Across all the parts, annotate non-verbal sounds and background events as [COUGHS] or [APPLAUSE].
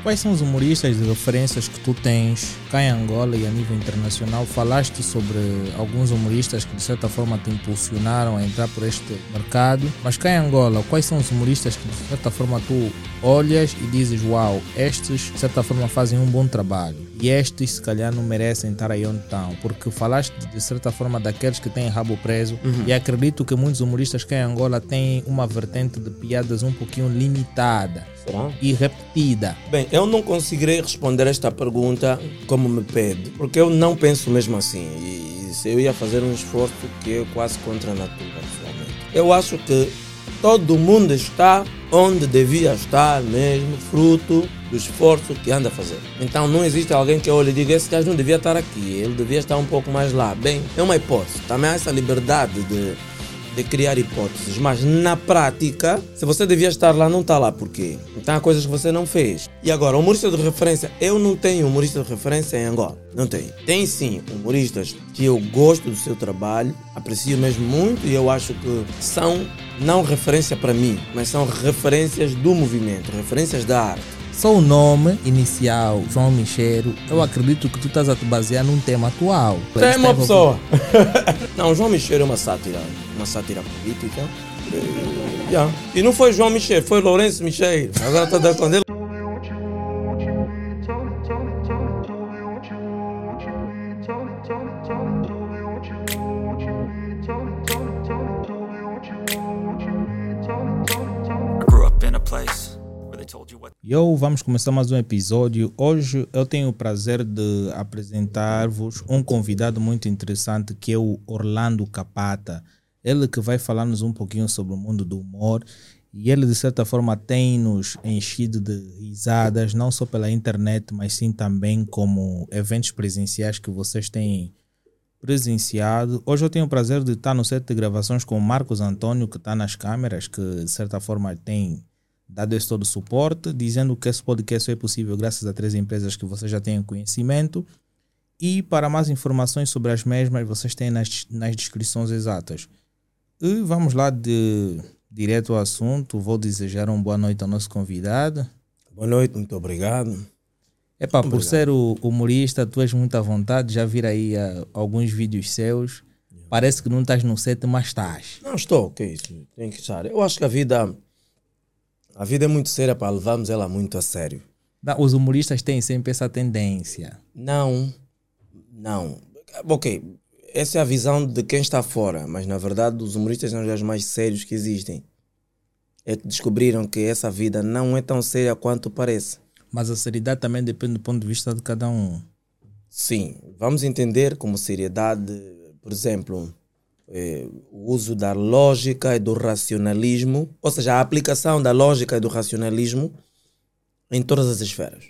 Quais são os humoristas de referências que tu tens cá em Angola e a nível internacional? Falaste sobre alguns humoristas que de certa forma te impulsionaram a entrar por este mercado, mas cá em Angola, quais são os humoristas que de certa forma tu olhas e dizes: Uau, estes de certa forma fazem um bom trabalho e estes se calhar não merecem estar aí onde estão? Porque falaste de certa forma daqueles que têm rabo preso Uhum. e acredito que muitos humoristas cá em Angola têm uma vertente de piadas um pouquinho limitada Será? e repetida. Bem, eu não conseguirei responder esta pergunta como me pede, porque eu não penso mesmo assim. E, eu ia fazer um esforço que é quase contra a natura, pessoalmente. Eu acho que todo mundo está onde devia estar mesmo, fruto do esforço que anda a fazer. Então não existe alguém que olhe e diga, esse gajo não devia estar aqui, ele devia estar um pouco mais lá. Bem, é uma hipótese. Também há essa liberdade de de criar hipóteses, mas na prática, se você devia estar lá, não está lá. Por quê? Então há coisas que você não fez. E agora, humorista de referência, eu não tenho humorista de referência em Angola. Não tenho. Tem sim humoristas que eu gosto do seu trabalho, aprecio mesmo muito e eu acho que são não referência para mim, mas são referências do movimento, referências da arte. Só o nome inicial, João Micheiro, eu acredito que tu estás a te basear num tema atual. Tem uma pessoa. não, João Michel é uma sátira, uma sátira política. E, yeah. e não foi João Michel, foi Lourenço Michel. Agora está dando com ele. What Yo, vamos começar mais um episódio. Hoje eu tenho o prazer de apresentar-vos um convidado muito interessante que é o Orlando Capata. Ele que vai falar-nos um pouquinho sobre o mundo do humor e ele de certa forma tem nos enchido de risadas, não só pela internet, mas sim também como eventos presenciais que vocês têm presenciado. Hoje eu tenho o prazer de estar no set de gravações com o Marcos Antônio, que está nas câmeras, que de certa forma tem dado esse todo o suporte, dizendo que esse podcast só é possível graças a três empresas que vocês já têm conhecimento. E para mais informações sobre as mesmas, vocês têm nas, nas descrições exatas. E vamos lá de direto ao assunto. Vou desejar uma boa noite ao nosso convidado. Boa noite, muito obrigado. Epá, por Obrigado. ser o humorista, tu és muito à vontade. Já vi aí ah, alguns vídeos seus. Parece que não estás no set, mas estás. Não estou, que isso, tem que estar. Eu acho que a vida, a vida é muito séria para levarmos ela muito a sério. Não, Os humoristas têm sempre essa tendência. Não, não. Ok, essa é a visão de quem está fora, mas na verdade os humoristas são os mais sérios que existem. É que descobriram que essa vida não é tão séria quanto parece. Mas a seriedade também depende do ponto de vista de cada um. Sim, vamos entender como seriedade, por exemplo, eh, o uso da lógica e do racionalismo, ou seja, a aplicação da lógica e do racionalismo em todas as esferas.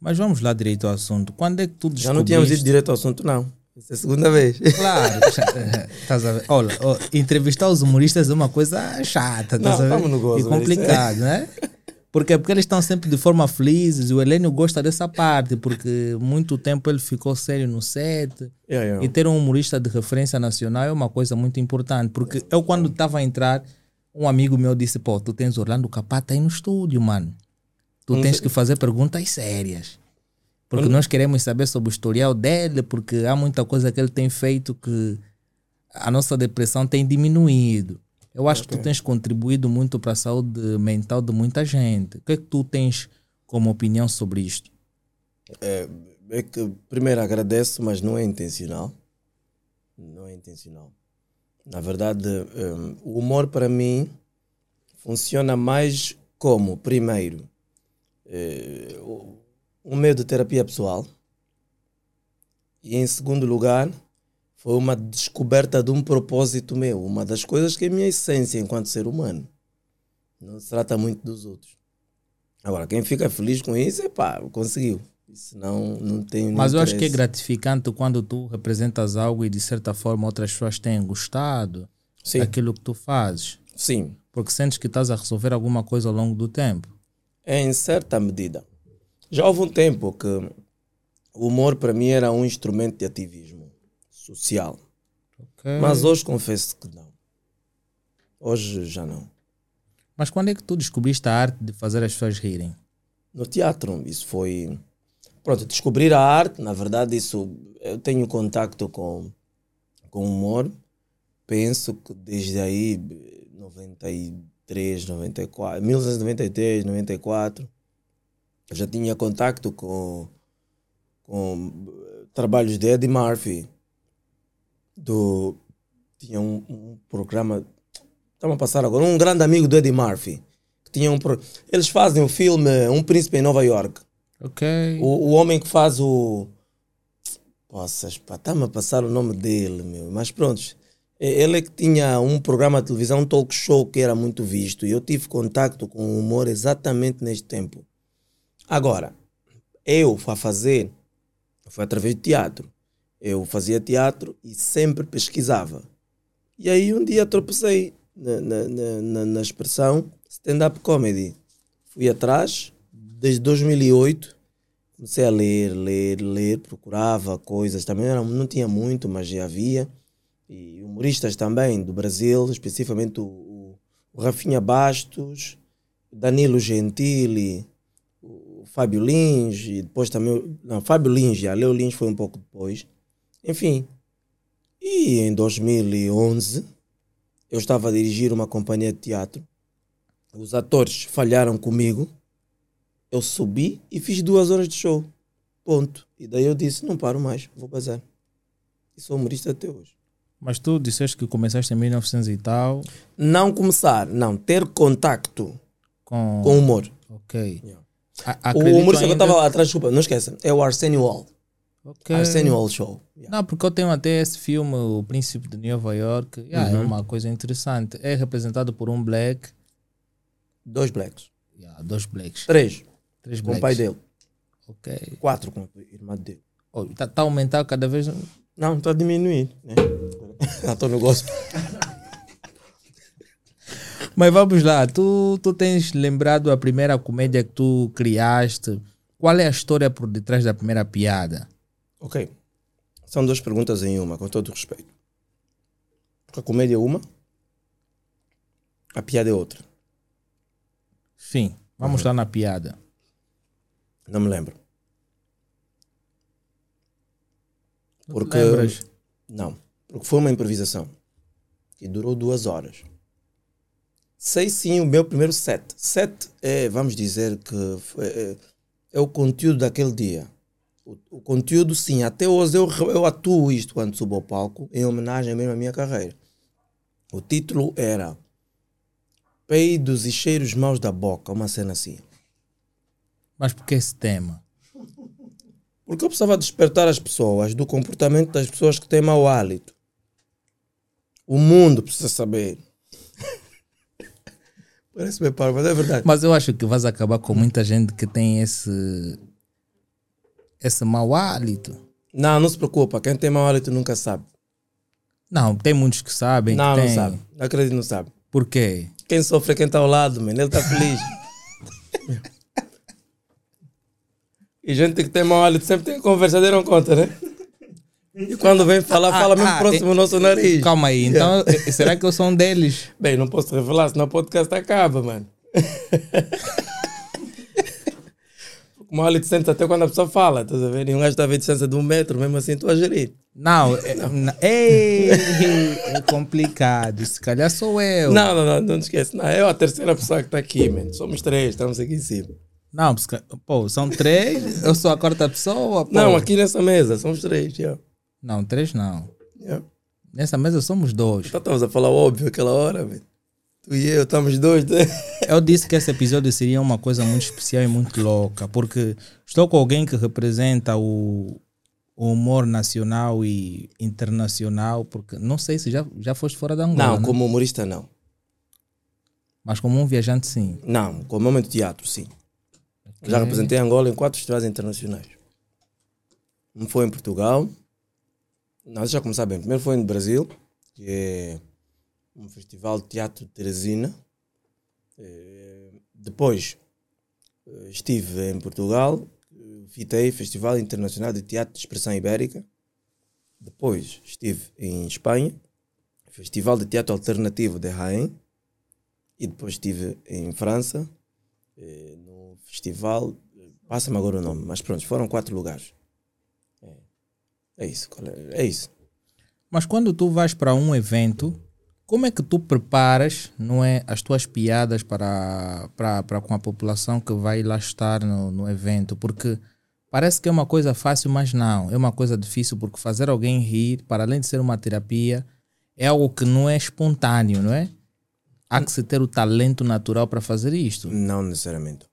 Mas vamos lá direito ao assunto. Quando é que tu descobriste... Já não tínhamos ido direto ao assunto, não. Essa é a segunda vez. Claro. [LAUGHS] estás a ver? Olha, entrevistar os humoristas é uma coisa chata. Estás Não, a ver? vamos no gozo, E complicado, né? [LAUGHS] Porque, porque eles estão sempre de forma felizes. O Helênio gosta dessa parte, porque muito tempo ele ficou sério no set. Yeah, yeah. E ter um humorista de referência nacional é uma coisa muito importante. Porque eu, quando estava a entrar, um amigo meu disse: Pô, tu tens Orlando Capata aí no estúdio, mano. Tu Não tens sei. que fazer perguntas sérias. Porque nós queremos saber sobre o historial dele, porque há muita coisa que ele tem feito que a nossa depressão tem diminuído. Eu acho que tu tens contribuído muito para a saúde mental de muita gente. O que é que tu tens como opinião sobre isto? É que primeiro agradeço, mas não é intencional. Não é intencional. Na verdade, hum, o humor para mim funciona mais como, primeiro, eh, um meio de terapia pessoal. E em segundo lugar, foi uma descoberta de um propósito meu. Uma das coisas que é a minha essência enquanto ser humano. Não se trata muito dos outros. Agora, quem fica feliz com isso, é pá, conseguiu. Senão, não tem Mas eu acho que é interesse. gratificante quando tu representas algo e de certa forma outras pessoas têm gostado Sim, daquilo que tu fazes. sim. Porque sentes que estás a resolver alguma coisa ao longo do tempo. É em certa medida. Já houve um tempo que o humor para mim era um instrumento de ativismo social. Ok? Mas hoje confesso que não. Hoje já não. Mas quando é que tu descobriste a arte de fazer as pessoas rirem? no teatro. Isso foi. Pronto, descobrir a arte, na verdade, isso. Eu tenho contacto com, com humor. Penso que desde aí, 93, 94, 1993, 94, eu já tinha contacto com, com eh, trabalhos de Eddie Murphy. Do, tinha um, um programa. Estamos a passar agora. Um grande amigo do Eddie Murphy. Que tinha um, pro- eles fazem o filme Um Príncipe em Nova York. Ok. O, o homem que faz o. Poças, pá, está-me a passar o nome dele, meu. Mas pronto. É- Ele é que tinha um programa de televisão, um talk show que era muito visto. E eu tive contacto com o humor exatamente neste tempo. Agora, eu fui a fazer, foi através de teatro. Eu fazia teatro e sempre pesquisava. E aí um dia tropecei na, na, na, na- expressão stand-up comedy. Fui atrás, desde 2008, comecei a ler, ler, ler, procurava coisas. Também era, não tinha muito, mas já havia. E humoristas também do Brasil, especificamente o, o, Rafinha Bastos, Danilo Gentili, o Fábio Lins, e depois também. Não, Fábio Lins, já. Leo Lins foi um pouco depois. Enfim. E em 2011, eu estava a dirigir uma companhia de teatro. Os atores falharam comigo. Eu subi e fiz duas horas de show. Ponto. E daí eu disse: não paro mais, vou bazar. E sou humorista até hoje. Mas tu disseste que começaste em 1900 e tal Não começar, não, ter contacto com. com humor. Ok. Yeah. A- O humorista que eu estava lá atrás, desculpa, não esqueça, é o Arsenio Hall. Ok. Arsenio Hall Show. Yeah. Não, porque eu tenho até esse filme, O Príncipe de Nova York. Yeah, Uhum. É uma coisa interessante. É representado por um black. Dois blacks. Yeah, dois blacks. Três, Três com o pai dele. Ok. Quatro com a irmã dele. Está tá aumentando cada vez. Não, está diminuindo. Né? [LAUGHS] Estou no gospel. [LAUGHS] Mas vamos lá, tu, tu tens lembrado a primeira comédia que tu criaste? Qual é a história por detrás da primeira piada? Ok. São duas perguntas em uma, com todo o respeito. A comédia é uma, a piada é outra. Sim, vamos lá na piada. Não me lembro. Porque. lembras? Não. Porque foi uma improvisação. Que durou duas horas. Sei sim o meu primeiro set. Set é, vamos dizer que é, é o conteúdo daquele dia. O, o conteúdo, sim, até hoje eu, eu atuo isto quando subo ao palco, em homenagem mesmo à minha carreira. O título era Peidos e Cheiros Maus da Boca, uma cena assim. Mas por que esse tema? Porque eu precisava despertar as pessoas do comportamento das pessoas que têm mau hálito. O mundo precisa saber. [LAUGHS] Parece bem parvo, mas é verdade. Mas eu acho que vais acabar com muita gente que tem esse. Esse mau hálito. Não, não se preocupa. Quem tem mau hálito nunca sabe. Não, tem muitos que sabem. não, que não tem. sabe. Acredito, não sabe. Por quê? Quem sofre é quem está ao lado, mano. Ele está feliz. e gente que tem mau hálito sempre tem conversa, deram conta, né? E quando vem falar, fala mesmo ah, próximo é- ao nosso nariz. Calma aí, então eh, será que eu sou um deles? Bem, não posso revelar, senão o podcast acaba, mano. [LAUGHS] O mau hálito sente até quando a pessoa fala, estás a ver? E um gajo está a ver distância de um metro, mesmo assim estou a gerir. Não, [LAUGHS] é, ei, é complicado. Se calhar sou eu. Não, não, não, não te esquece. Não, eu a terceira pessoa que está aqui, mano. Somos três, estamos aqui em cima. Não, pô, são três, eu sou a quarta pessoa. Pô. Não, aqui nessa mesa, somos três, já. Não, três não. Yeah. Nessa mesa somos dois. Então estamos a falar óbvio aquela hora, velho. Tu e eu, estamos dois. né? [LAUGHS] Eu disse que esse episódio seria uma coisa muito especial e muito louca, porque estou com alguém que representa o, o humor nacional e internacional, porque não sei se já, já foste fora da Angola, Não, né? como humorista, não. mas como um viajante, sim. Não, como momento de teatro, sim. Já representei Angola em quatro festivais internacionais. Um foi em Portugal. Não, deixa eu começar bem. Primeiro foi no Brasil, que é um festival de teatro de Teresina. Eh, Depois eh, estive em Portugal, fitei Festival Internacional de Teatro de Expressão Ibérica. Depois estive em Espanha, Festival de Teatro Alternativo de Rain. E depois estive em França, eh, no Festival Passa-me agora o nome, mas pronto, foram quatro lugares. É, é isso, é? é isso. Mas quando tu vais para um evento, como é que tu preparas, não é, as tuas piadas para, para, para com a população que vai lá estar no, no evento? Porque parece que é uma coisa fácil, mas não. É uma coisa difícil porque fazer alguém rir, para além de ser uma terapia, é algo que não é espontâneo, não é? Há que se ter o talento natural para fazer isto. Não necessariamente.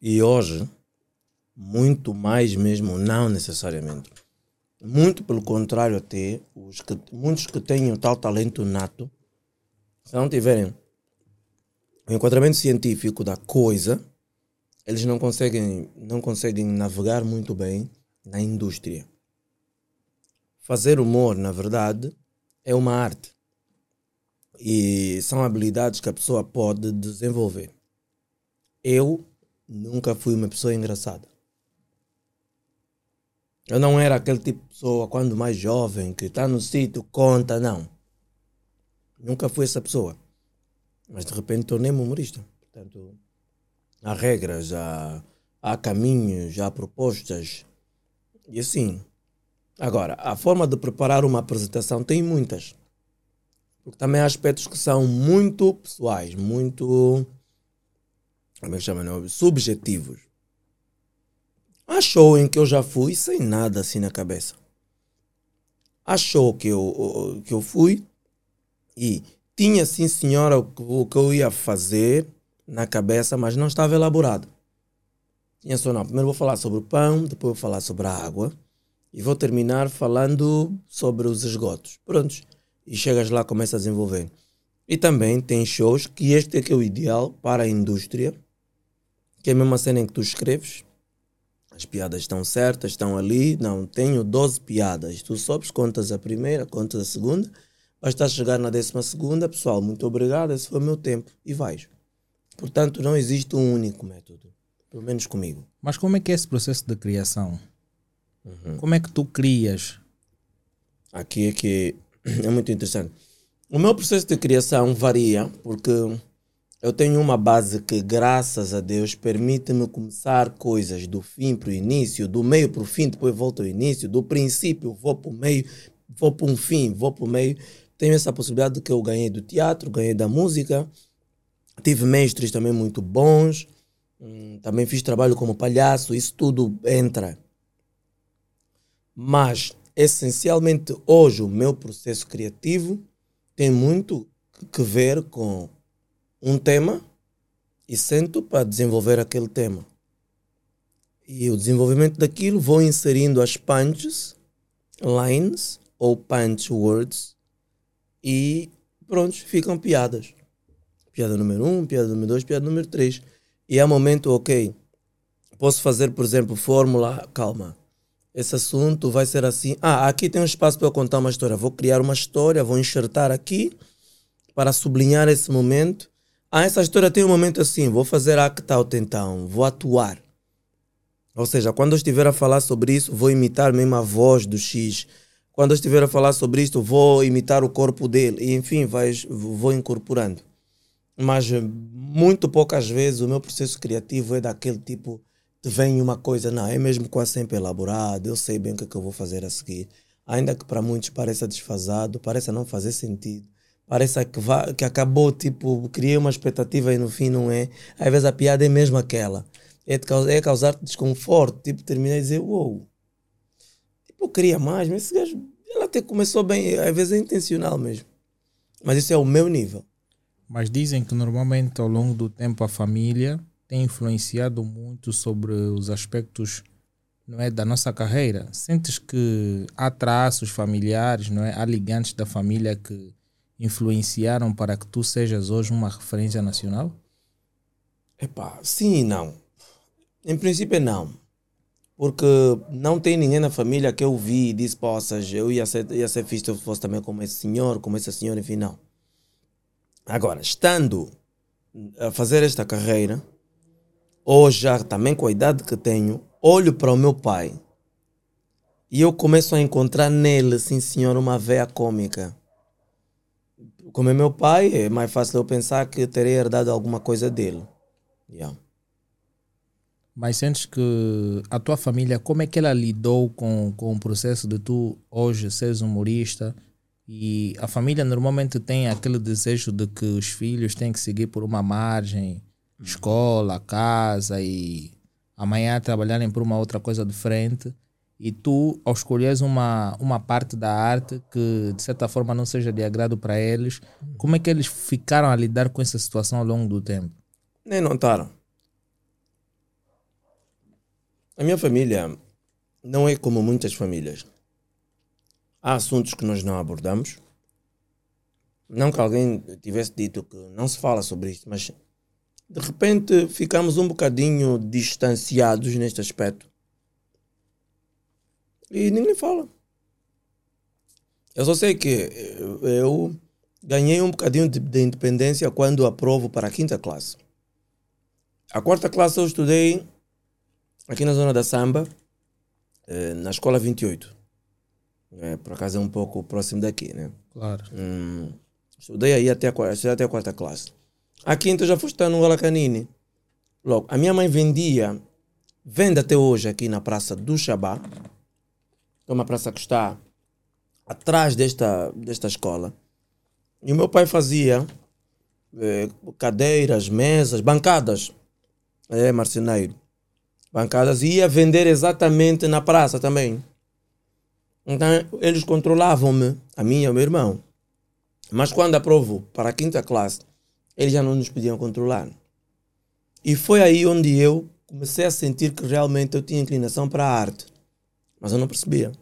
E hoje, muito mais mesmo, não necessariamente. Muito pelo contrário, até, os que, muitos que têm tal talento nato, se não tiverem o enquadramento científico da coisa, eles não conseguem, não conseguem navegar muito bem na indústria. Fazer humor, na verdade, é uma arte. E são habilidades que a pessoa pode desenvolver. Eu nunca fui uma pessoa engraçada. Eu não era aquele tipo de pessoa, quando mais jovem, que está no sítio, conta, não. Nunca fui essa pessoa. Mas de repente tornei-me humorista. Portanto, há regras, há, há caminhos, há propostas. E assim. Agora, a forma de preparar uma apresentação tem muitas. Porque também há aspectos que são muito pessoais, muito. Como é que chama? Não? Subjetivos. Há show em que eu já fui sem nada assim na cabeça. Show que eu, que eu fui e tinha sim, senhora, o que- o que eu ia fazer na cabeça, mas não estava elaborado. Tinha só, não. Primeiro vou falar sobre o pão, depois vou falar sobre a água e vou terminar falando sobre os esgotos. Prontos. E chegas lá, começa a desenvolver. E também tem shows que este é que é o ideal para a indústria, que é a mesma cena em que tu escreves, as piadas estão certas, estão ali. Não, tenho 12 piadas. Tu sobes, contas a primeira, contas a segunda. Vais estar a chegar na décima segunda. Pessoal, muito obrigado. Esse foi o meu tempo. E vais. Portanto, não existe um único método. Pelo menos comigo. Mas como é que é esse processo de criação? Como é que tu crias? Aqui é que é muito interessante. O meu processo de criação varia porque eu tenho uma base que, graças a Deus, permite-me começar coisas do fim para o início, do meio para o fim, depois volto ao início, do princípio vou para o meio, vou para um fim, vou para o meio. Tenho essa possibilidade que eu ganhei do teatro, ganhei da música, tive mestres também muito bons, hum, também fiz trabalho como palhaço, isso tudo entra. Mas, essencialmente, hoje o meu processo criativo tem muito que ver com um tema e sento para desenvolver aquele tema. E o desenvolvimento daquilo vou inserindo as punches, lines ou punch words e pronto, ficam piadas. Piada número um, piada número dois, piada número três. E há momento, ok, posso fazer, por exemplo, fórmula, calma, esse assunto vai ser assim. Ah, aqui tem um espaço para eu contar uma história. Vou criar uma história, vou enxertar aqui para sublinhar esse momento. Ah, essa história tem um momento assim. Vou fazer act out então. Vou atuar. Ou seja, quando eu estiver a falar sobre isso, vou imitar mesmo a voz do X. Quando eu estiver a falar sobre isto, vou imitar o corpo dele. E enfim, vais, vou incorporando. Mas eh, muito poucas vezes o meu processo criativo é daquele tipo te vem uma coisa, não, é mesmo quase sempre elaborado, eu sei bem o que, é que eu vou fazer a seguir. Ainda que para muitos pareça desfasado, pareça não fazer sentido. Parece que, que acabou, tipo, criei uma expectativa e no fim não é. Às vezes a piada é mesmo aquela. É, de é causar desconforto, tipo, terminar e dizer, uou, tipo, eu queria mais, mas esse gajo, ele até começou bem, às vezes é intencional mesmo. Mas isso é o meu nível. Mas dizem que normalmente ao longo do tempo a família tem influenciado muito sobre os aspectos não é, da nossa carreira. Sentes que há traços familiares, não é? há ligantes da família que influenciaram para que tu sejas hoje uma referência nacional? Epá, sim e não. Em princípio, não. Porque não tem ninguém na família que eu vi e disse, ou seja, eu ia ser, ia ser fixe se eu fosse também como esse senhor, como essa senhora, enfim, não. Agora, estando a fazer esta carreira, hoje já também com a idade que tenho, olho para o meu pai e eu começo a encontrar nele, sim senhor, uma veia cômica. Como é meu pai, é mais fácil eu pensar que terei herdado alguma coisa dele. Yeah. Mas sentes que a tua família, como é que ela lidou com, com o processo de tu hoje seres humorista? E a família normalmente tem aquele desejo de que os filhos têm que seguir por uma margem, escola, casa e amanhã trabalharem por uma outra coisa diferente. E tu, ao escolheres uma, uma parte da arte que de certa forma não seja de agrado para eles, como é que eles ficaram a lidar com essa situação ao longo do tempo? Nem notaram. A minha família não é como muitas famílias. Há assuntos que nós não abordamos. Não que alguém tivesse dito que não se fala sobre isto, mas de repente ficamos um bocadinho distanciados neste aspecto. E ninguém fala. Eu só sei que eu ganhei um bocadinho de, de independência quando aprovo para a quinta classe. A quarta classe eu estudei aqui na zona da Samba, eh, na escola 28. É, por acaso é um pouco próximo daqui, né? Claro. Hum, estudei aí até a, quarta- estudei até a quarta classe. A quinta eu já fui estar no Alacanini. Logo, a minha mãe vendia, vende até hoje aqui na Praça do Xabá, é uma praça que está atrás desta, desta escola. E o meu pai fazia eh, cadeiras, mesas, bancadas. É, marceneiro. Bancadas. E ia vender exatamente na praça também. Então, eles controlavam-me, a mim e ao meu irmão. Mas quando aprovo para a quinta classe, eles já não nos podiam controlar. E foi aí onde eu comecei a sentir que realmente eu tinha inclinação para a arte. Mas eu não percebia.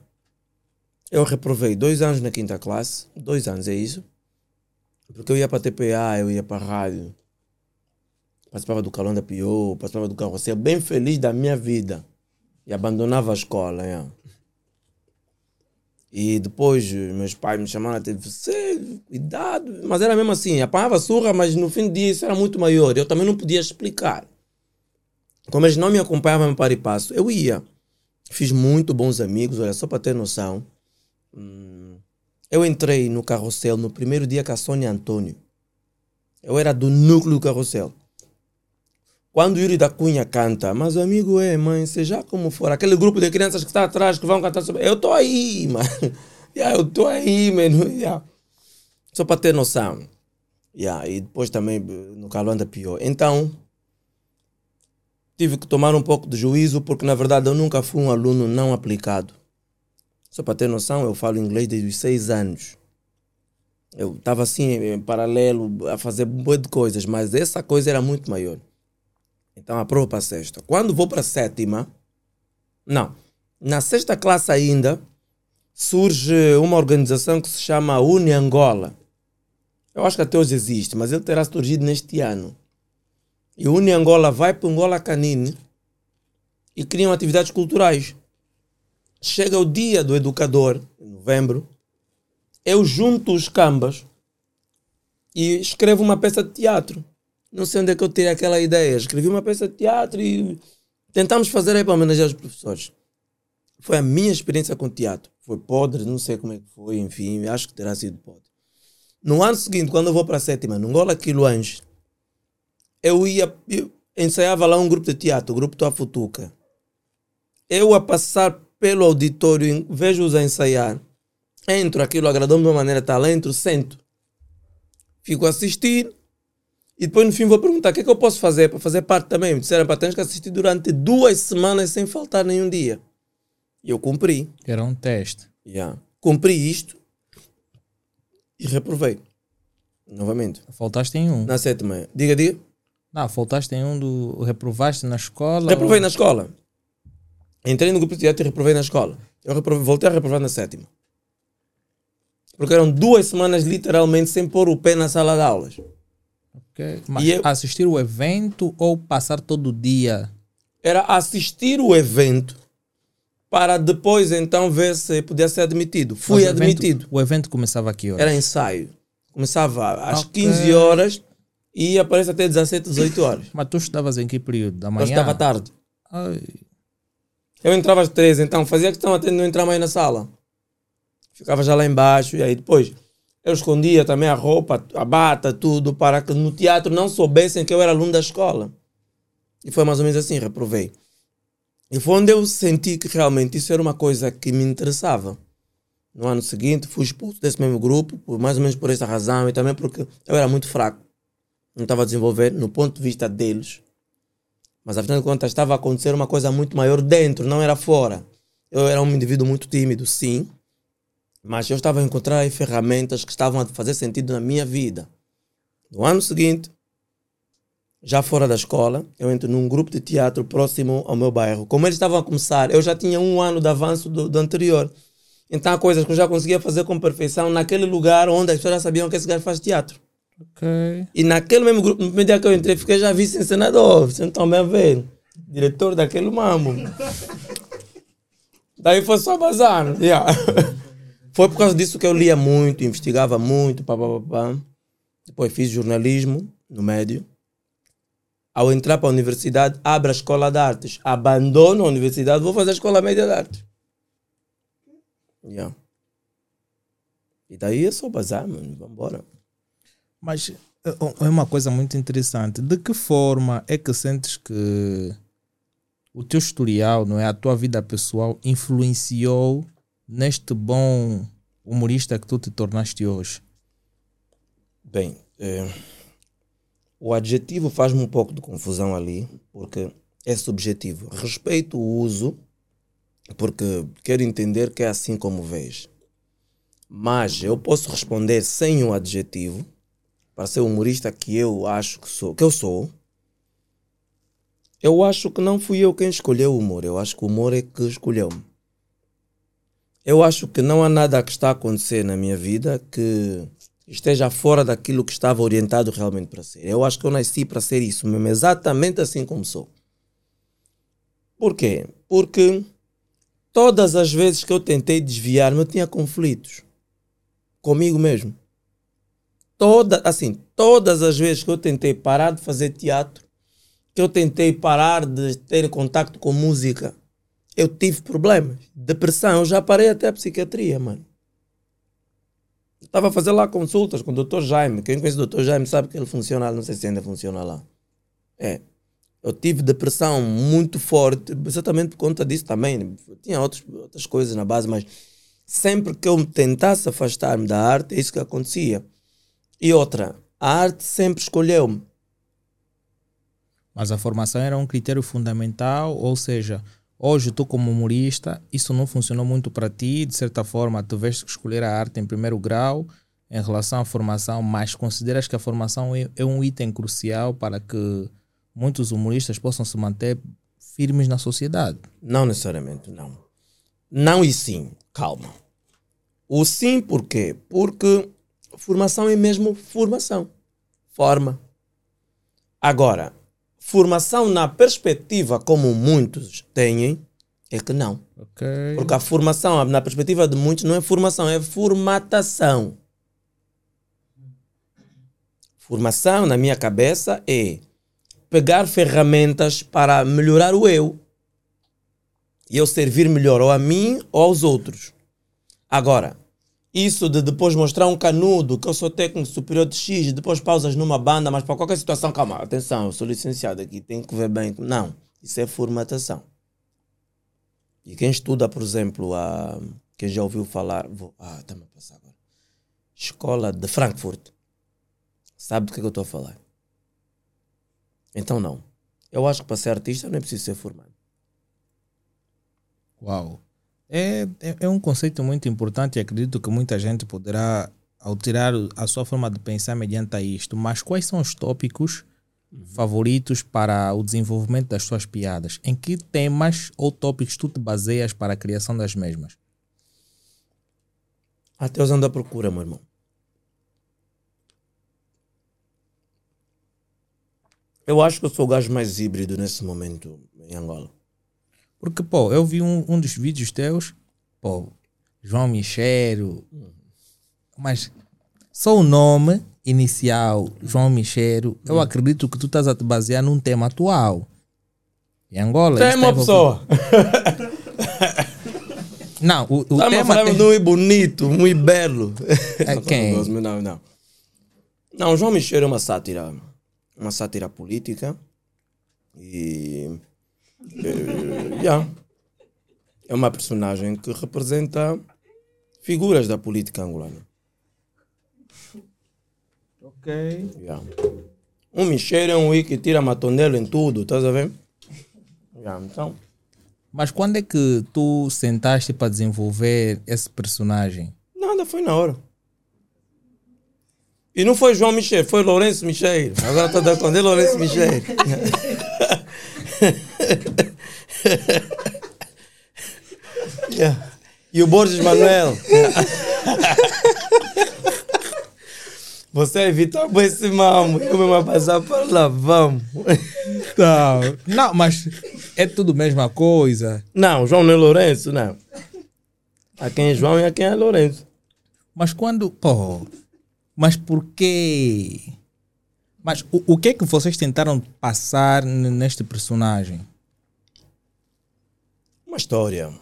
Eu reprovei dois anos na quinta classe, dois anos é isso, porque eu ia para a TPA, eu ia para a rádio, participava do Calão da Piô, participava do Carrossel, bem feliz da minha vida. E abandonava a escola. é. E depois meus pais me chamaram a ter você, cuidado. Mas era mesmo assim, apanhava surra, mas no fim do dia isso era muito maior. Eu também não podia explicar. Como eles não me acompanhavam para e passo, eu ia. Fiz muito bons amigos, olha, só para ter noção. Hum, Eu entrei no carrossel no primeiro dia com a Sônia Antônio. Eu era do núcleo do carrossel. Quando o Yuri da Cunha canta, mas o amigo é, mãe, seja como for, aquele grupo de crianças que está atrás que vão cantar sobre. Eu [LAUGHS] estou aí, mano. Yeah, eu estou aí, mano. Yeah. Só para ter noção. Yeah, e depois também no Calanda pior. Então, tive que tomar um pouco de juízo, porque na verdade eu nunca fui um aluno não aplicado. Só para ter noção, eu falo inglês desde os seis anos. Eu estava assim, em paralelo, a fazer um monte de coisas, mas essa coisa era muito maior. Então aprovo para a sexta. Quando vou para a sétima, não. Na sexta classe ainda, surge uma organização que se chama Uni Angola. Eu acho que até hoje existe, mas ele terá surgido neste ano. E Uni Angola vai para Angola Canine e criam atividades culturais. Chega o dia do educador, em novembro, eu junto os cambas e escrevo uma peça de teatro. Não sei onde é que eu tirei aquela ideia. Escrevi uma peça de teatro e tentamos fazer aí para homenagear os professores. Foi a minha experiência com teatro. Foi podre, não sei como é que foi, enfim, acho que terá sido podre. No ano seguinte, quando eu vou para a sétima, no Angola Quiluange, eu ia, eu ensaiava lá um grupo de teatro, o grupo Tua Futuca. Eu a passar pelo auditório, vejo-os a ensaiar, entro, aquilo agradou-me de uma maneira tal, entro, sento, fico a assistir, e depois no fim vou perguntar o que é que eu posso fazer para fazer parte também. Me disseram para tens que assistir durante duas semanas sem faltar nenhum dia. E eu cumpri. Era um teste. Yeah. Cumpri isto e reprovei. Novamente. Faltaste em um. Na sétima. Diga, diga. Não, faltaste em um do. Reprovaste na escola. Reprovei ou- na escola. Entrei no grupo de teatro e reprovei na escola. Eu reprovei, voltei a reprovar na sétima. Porque eram duas semanas literalmente sem pôr o pé na sala de aulas. Ok. Mas eu- assistir o evento ou passar todo o dia? Era assistir o evento para depois então ver se podia ser admitido. Fui o evento- admitido. o evento começava aqui horas? Era ensaio. Começava às Ok. 15 horas e ia aparecer até 17, 18 horas. Mas tu estudavas em que período? Da manhã? Eu estava tarde. Ai, Eu entrava às 13, então fazia questão até de não entrar mais na sala. Ficava já lá embaixo e aí depois eu escondia também a roupa, a bata, tudo, para que no teatro não soubessem que eu era aluno da escola. E foi mais ou menos assim, reprovei. E foi onde eu senti que realmente isso era uma coisa que me interessava. No ano seguinte, fui expulso desse mesmo grupo, por, mais ou menos por essa razão e também porque eu era muito fraco. Não estava a desenvolver no ponto de vista deles. Mas afinal de contas, estava a acontecer uma coisa muito maior dentro, não era fora. Eu era um indivíduo muito tímido, sim, mas eu estava a encontrar ferramentas que estavam a fazer sentido na minha vida. No ano seguinte, já fora da escola, eu entro num grupo de teatro próximo ao meu bairro. Como eles estavam a começar, eu já tinha um ano de avanço do, do anterior. Então há coisas que eu já conseguia fazer com perfeição naquele lugar onde as pessoas já sabiam que esse gajo faz teatro. Ok. E naquele mesmo grupo, no primeiro dia que eu entrei, fiquei já vice-senador. Vocês não estão bem a ver? Diretor daquele mambo. [LAUGHS] Daí foi só bazar. Yeah. [LAUGHS] Foi por causa disso que eu lia muito, investigava muito, pá, pá, pá, pá. Depois fiz jornalismo no médio. Ao entrar para a universidade, abro a escola de artes. Abandono a universidade, vou fazer a escola média de artes. Yeah. E daí é só bazar, mano. Vambora. Mas é é uma coisa muito interessante. De que forma é que sentes que o teu historial, não é, a tua vida pessoal influenciou neste bom humorista que tu te tornaste hoje? Bem, eh, o adjetivo faz-me um pouco de confusão ali, porque é subjetivo. Respeito o uso, porque quero entender que é assim como vês. Mas eu posso responder sem o adjetivo, para ser humorista que eu acho que sou, que eu sou. Eu acho que não fui eu quem escolheu o humor, eu acho que o humor é que escolheu-me. Eu acho que não há nada que está a acontecer na minha vida que esteja fora daquilo que estava orientado realmente para ser. Eu acho que eu nasci para ser isso mesmo, exatamente assim como sou. Por quê? Porque todas as vezes que eu tentei desviar-me, eu tinha conflitos comigo mesmo. Toda, assim, todas as vezes que eu tentei parar de fazer teatro, que eu tentei parar de ter contato com música, eu tive problemas. Depressão, eu já parei até a psiquiatria, mano. Estava a fazer lá consultas com o Dr. Jaime. Quem conhece o Dr. Jaime sabe que ele funciona, não sei se ainda funciona lá. É. Eu tive depressão muito forte, exatamente por conta disso também. Tinha outros, outras coisas na base, mas sempre que eu tentasse afastar-me da arte, é isso que acontecia. E outra, a arte sempre escolheu-me. Mas a formação era um critério fundamental, ou seja, hoje tu como humorista, isso não funcionou muito para ti, de certa forma tu tiveste que escolher a arte em primeiro grau em relação à formação, mas consideras que a formação é, é um item crucial para que muitos humoristas possam se manter firmes na sociedade? Não necessariamente, não. Não e sim, calma. O sim por quê? Porque formação é mesmo formação. Forma. Agora, formação na perspectiva como muitos têm, é que não. Ok. Porque a formação, na perspectiva de muitos, não é formação, é formatação. Formação, na minha cabeça, é pegar ferramentas para melhorar o eu. E eu servir melhor ou a mim ou aos outros. Agora, isso de depois mostrar um canudo, que eu sou técnico superior de X, depois pausas numa banda, mas para qualquer situação, calma, atenção, eu sou licenciado aqui, tenho que ver bem. Não, isso é formatação. E quem estuda, por exemplo, a, quem já ouviu falar, vou, ah, está-me a passar agora, Escola de Frankfurt, sabe do que, é que eu estou a falar. Então, não. Eu acho que para ser artista não é preciso ser formado. Uau. É, é, é um conceito muito importante e acredito que muita gente poderá alterar a sua forma de pensar mediante a isto. Mas quais são os tópicos favoritos para o desenvolvimento das suas piadas? Em que temas ou tópicos tu te baseias para a criação das mesmas? Até usando a procura, meu irmão. Eu acho que eu sou o gajo mais híbrido nesse momento em Angola. Porque, pô, eu vi um, um dos vídeos teus, pô, João Michero, mas só o nome inicial, João Michero, eu acredito que tu estás a te basear num tema atual. Em Angola. Tem isso uma tá envolvido- pessoa. [LAUGHS] Não, o, o Estamos a tema. falar tem- um bonito, muito belo. [LAUGHS] É quem? Não, não. Não, João Michel é uma sátira. Uma sátira política. E Eh, yeah. É uma personagem que representa figuras da política angolana. Ok. Yeah. Um Michel é um que tira matondelo em tudo, estás a ver? Yeah, então, Mas quando é que tu sentaste para desenvolver esse personagem? nada, foi na hora. E não foi João Michel, foi Lourenço Michel. Agora estou dando conta, é Lourenço Michel. [LAUGHS] Yeah. E o Borges Manuel. Você evita bem esse mamo. Eu mesmo passar para lá, vamos. Não, não, mas é tudo a mesma coisa. Não, João não é Lourenço, não. A quem é João e a quem é Lourenço. Mas quando. Pô. Mas por quê? Mas o, o que é que vocês tentaram passar neste personagem? Uma história.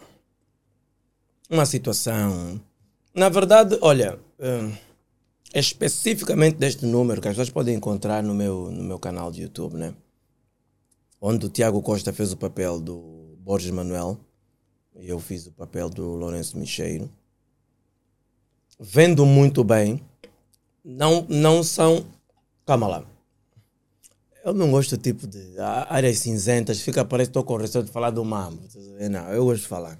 Uma situação. Na verdade, olha, hum, é especificamente deste número que as pessoas podem encontrar no meu, no meu canal de YouTube, né? Onde o Tiago Costa fez o papel do Borges Manuel e eu fiz o papel do Lourenço Micheiro. Vendo muito bem, não, não são. Calma lá. Eu não gosto tipo de áreas cinzentas, fica parece que estou com receio de falar do mambo. Não, eu gosto de falar.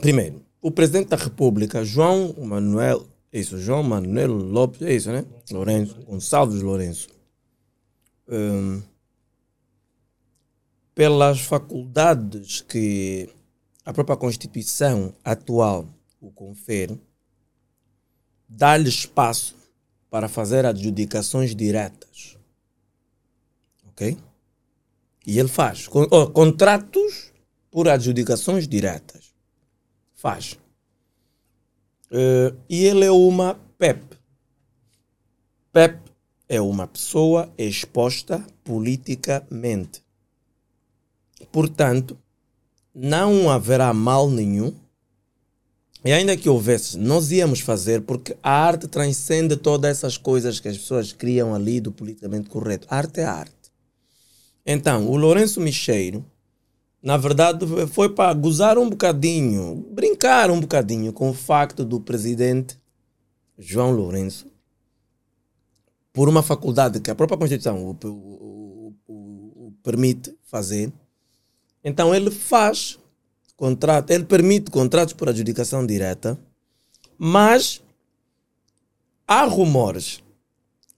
Primeiro, o presidente da República, João Manuel, isso, João Manuel Lopes, é isso, né? Lourenço, Gonçalves Lourenço. Hum, pelas faculdades que a própria Constituição atual o confere, dá-lhe espaço para fazer adjudicações diretas. E ele faz. Con- ó, contratos por adjudicações diretas. Faz. Eh, e ele é uma PEP. PEP é uma pessoa exposta politicamente. Portanto, não haverá mal nenhum. E ainda que houvesse, nós íamos fazer porque a arte transcende todas essas coisas que as pessoas criam ali do politicamente correto. A arte é arte. Então, o Lourenço Micheiro, na verdade, foi para gozar um bocadinho, brincar um bocadinho com o facto do presidente João Lourenço, por uma faculdade que a própria Constituição o, o- o- o- permite fazer, então ele faz contrato, ele permite contratos por adjudicação direta, mas há rumores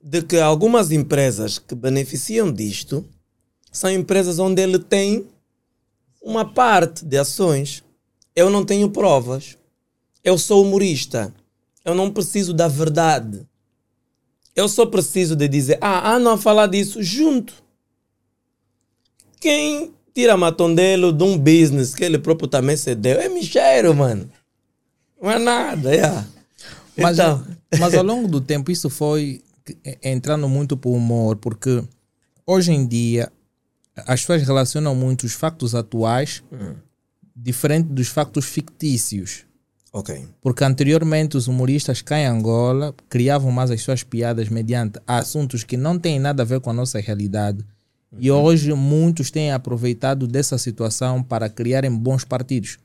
de que algumas empresas que beneficiam disto são empresas onde ele tem uma parte de ações. Eu não tenho provas. Eu sou humorista. Eu não preciso da verdade. Eu só preciso de dizer, ah, ah, não a falar disso junto. Quem tira matondelo de um business que ele próprio também cedeu é Micheiro, mano. Não é nada, é. Mas, Então, mas ao [LAUGHS] longo do tempo isso foi eh, entrando muito para o humor, porque hoje em dia as pessoas relacionam muito os factos atuais diferente dos factos fictícios. ok. Porque anteriormente os humoristas cá em Angola criavam mais as suas piadas mediante assuntos que não têm nada a ver com a nossa realidade. E hoje muitos têm aproveitado dessa situação para criarem bons partidos.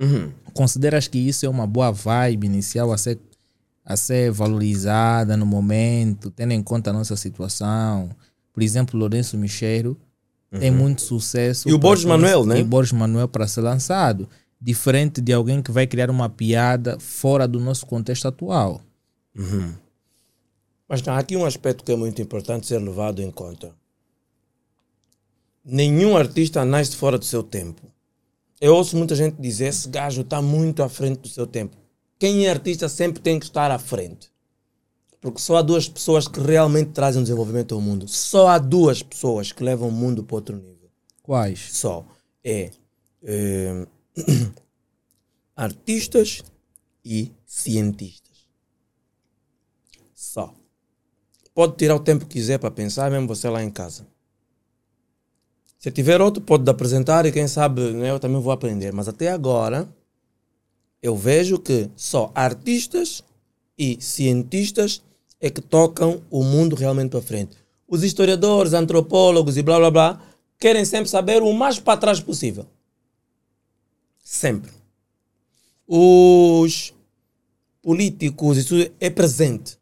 Uhum. Consideras que isso é uma boa vibe inicial a ser, a ser valorizada no momento, tendo em conta a nossa situação? Por exemplo, Lourenço Micheiro tem muito sucesso. Uhum. E o Borges Manuel, né? E o Borges Manuel para ser lançado. Diferente de alguém que vai criar uma piada fora do nosso contexto atual. Mas não, há aqui um aspecto que é muito importante ser levado em conta. Nenhum artista nasce fora do seu tempo. Eu ouço muita gente dizer esse gajo está muito à frente do seu tempo. Quem é artista sempre tem que estar à frente. Porque só há duas pessoas que realmente trazem desenvolvimento ao mundo. Só há duas pessoas que levam o mundo para outro nível. Quais? Só. É, eh, [CLEARS THROAT] artistas e cientistas. Só. Pode tirar o tempo que quiser para pensar, mesmo você lá em casa. Se tiver outro, pode apresentar e quem sabe né, eu também vou aprender. Mas até agora, eu vejo que só artistas e cientistas é que tocam o mundo realmente para frente. Os historiadores, antropólogos e blá blá blá querem sempre saber o mais para trás possível. Sempre. Os políticos, isso é presente.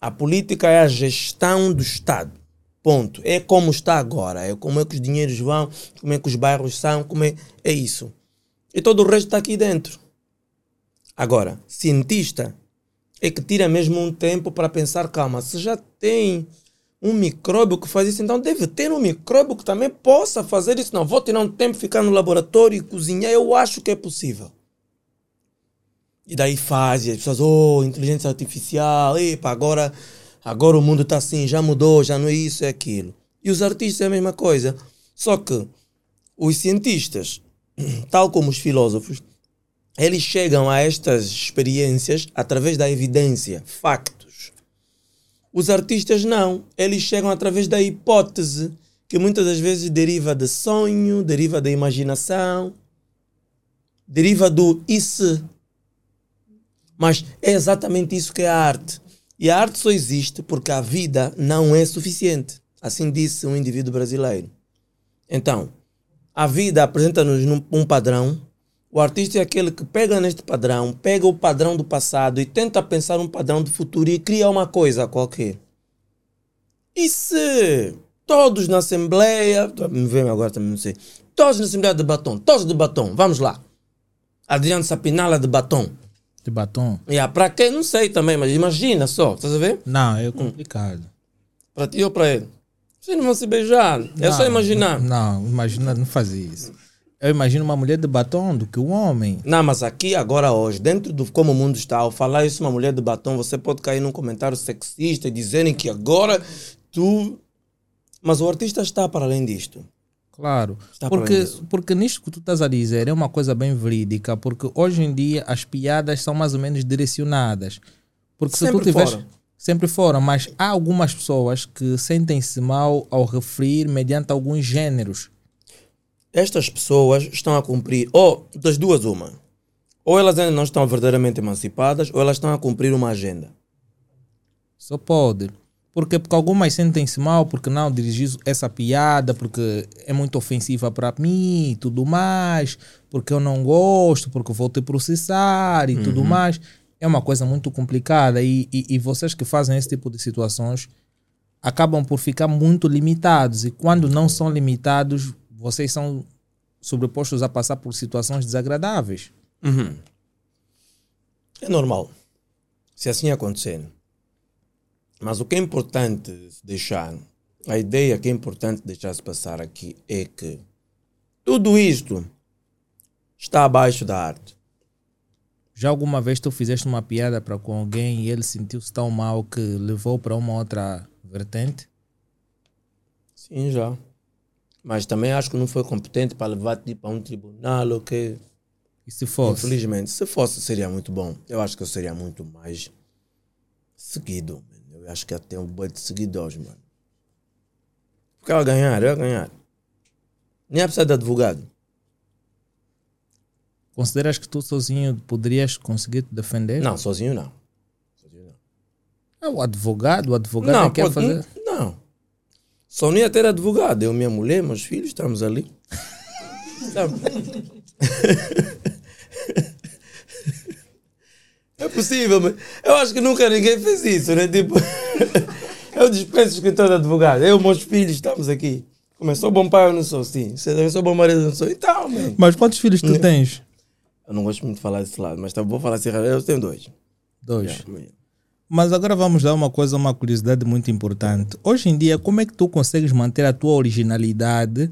A política é a gestão do Estado. Ponto. É como está agora. É como é que os dinheiros vão, como é que os bairros são, como é, é isso. E todo o resto está aqui dentro. Agora, cientista é que tira mesmo um tempo para pensar, calma, se já tem um micróbio que faz isso, então deve ter um micróbio que também possa fazer isso. Não, vou tirar um tempo, ficar no laboratório e cozinhar, eu acho que é possível. E daí faz, e as pessoas, oh, inteligência artificial, epa, agora, agora o mundo está assim, já mudou, já não é isso, é aquilo. E os artistas é a mesma coisa. Só que os cientistas, [CLEARS THROAT] tal como os filósofos, eles chegam a estas experiências através da evidência, factos. Os artistas não, eles chegam através da hipótese, que muitas das vezes deriva de sonho, deriva da imaginação, deriva do e se. Mas é exatamente isso que é a arte. E a arte só existe porque a vida não é suficiente. Assim disse um indivíduo brasileiro. Então, a vida apresenta-nos um padrão. O artista é aquele que pega neste padrão, pega o padrão do passado e tenta pensar um padrão do futuro e cria uma coisa qualquer. E se todos na Assembleia. Me vem agora também, não sei. Todos na Assembleia de batom, todos de batom, vamos lá. Adriano Sapinala de batom. De batom? Yeah, para quem? Não sei também, mas imagina só, estás a ver? Não, é complicado. Para ti ou para ele? Vocês não vão se beijar, é só Não, imaginar. Não, imagina, não faz isso. Eu imagino uma mulher de batom do que um homem. Não, mas aqui, agora, hoje, dentro do como o mundo está, ao falar isso uma mulher de batom, você pode cair num comentário sexista e dizerem que agora tu. Mas o artista está para além disto. Claro. Está para Porque, porque nisto que tu estás a dizer é uma coisa bem verídica, porque hoje em dia as piadas são mais ou menos direcionadas. Porque se tu Sempre tiveres. foram. Sempre foram, mas há algumas pessoas que sentem-se mal ao referir mediante alguns gêneros. Estas pessoas estão a cumprir, ou das duas, uma. Ou elas ainda não estão verdadeiramente emancipadas, ou elas estão a cumprir uma agenda. Só pode. Porque, porque algumas sentem-se mal porque não dirigir essa piada, porque é muito ofensiva para mim e tudo mais, porque eu não gosto, porque vou te processar e tudo mais. É uma coisa muito complicada e, e, e vocês que fazem esse tipo de situações acabam por ficar muito limitados e quando não são limitados, vocês são sobrepostos a passar por situações desagradáveis. É normal. Se assim acontecer. Mas o que é importante deixar, a ideia que é importante deixar-se passar aqui é que tudo isto está abaixo da arte. Já alguma vez tu fizeste uma piada para com alguém e ele sentiu-se tão mal que levou para uma outra vertente? Sim, já. Mas também acho que não foi competente para levar tipo, a um tribunal ou que. E se fosse? Infelizmente, se fosse, seria muito bom. Eu acho que eu seria muito mais seguido. Eu acho que até um boi de seguidores, mano. Porque eu ia ganhar, eu ia ganhar. Nem ia precisar de advogado. Consideras que tu sozinho poderias conseguir te defender? Não, sozinho não. Sozinho não. É o advogado, o advogado Não, é que quer fazer. Só não ia ter advogado. Eu, minha mulher, meus filhos, estamos ali. Sabe? É possível, mas eu acho que nunca ninguém fez isso, né? Tipo, [LAUGHS] eu dispenso o escritor de advogado. Eu, meus filhos, estamos aqui. Como eu sou bom pai, eu não sou sim. Se eu sou bom marido, eu não sou. Então, man. Mas quantos filhos tu Hum. tens? Eu não gosto muito de falar desse lado, mas tá, vou falar assim. Eu tenho dois. Dois. Yeah. Mas agora vamos dar uma coisa, uma curiosidade muito importante. Hoje em dia, como é que tu consegues manter a tua originalidade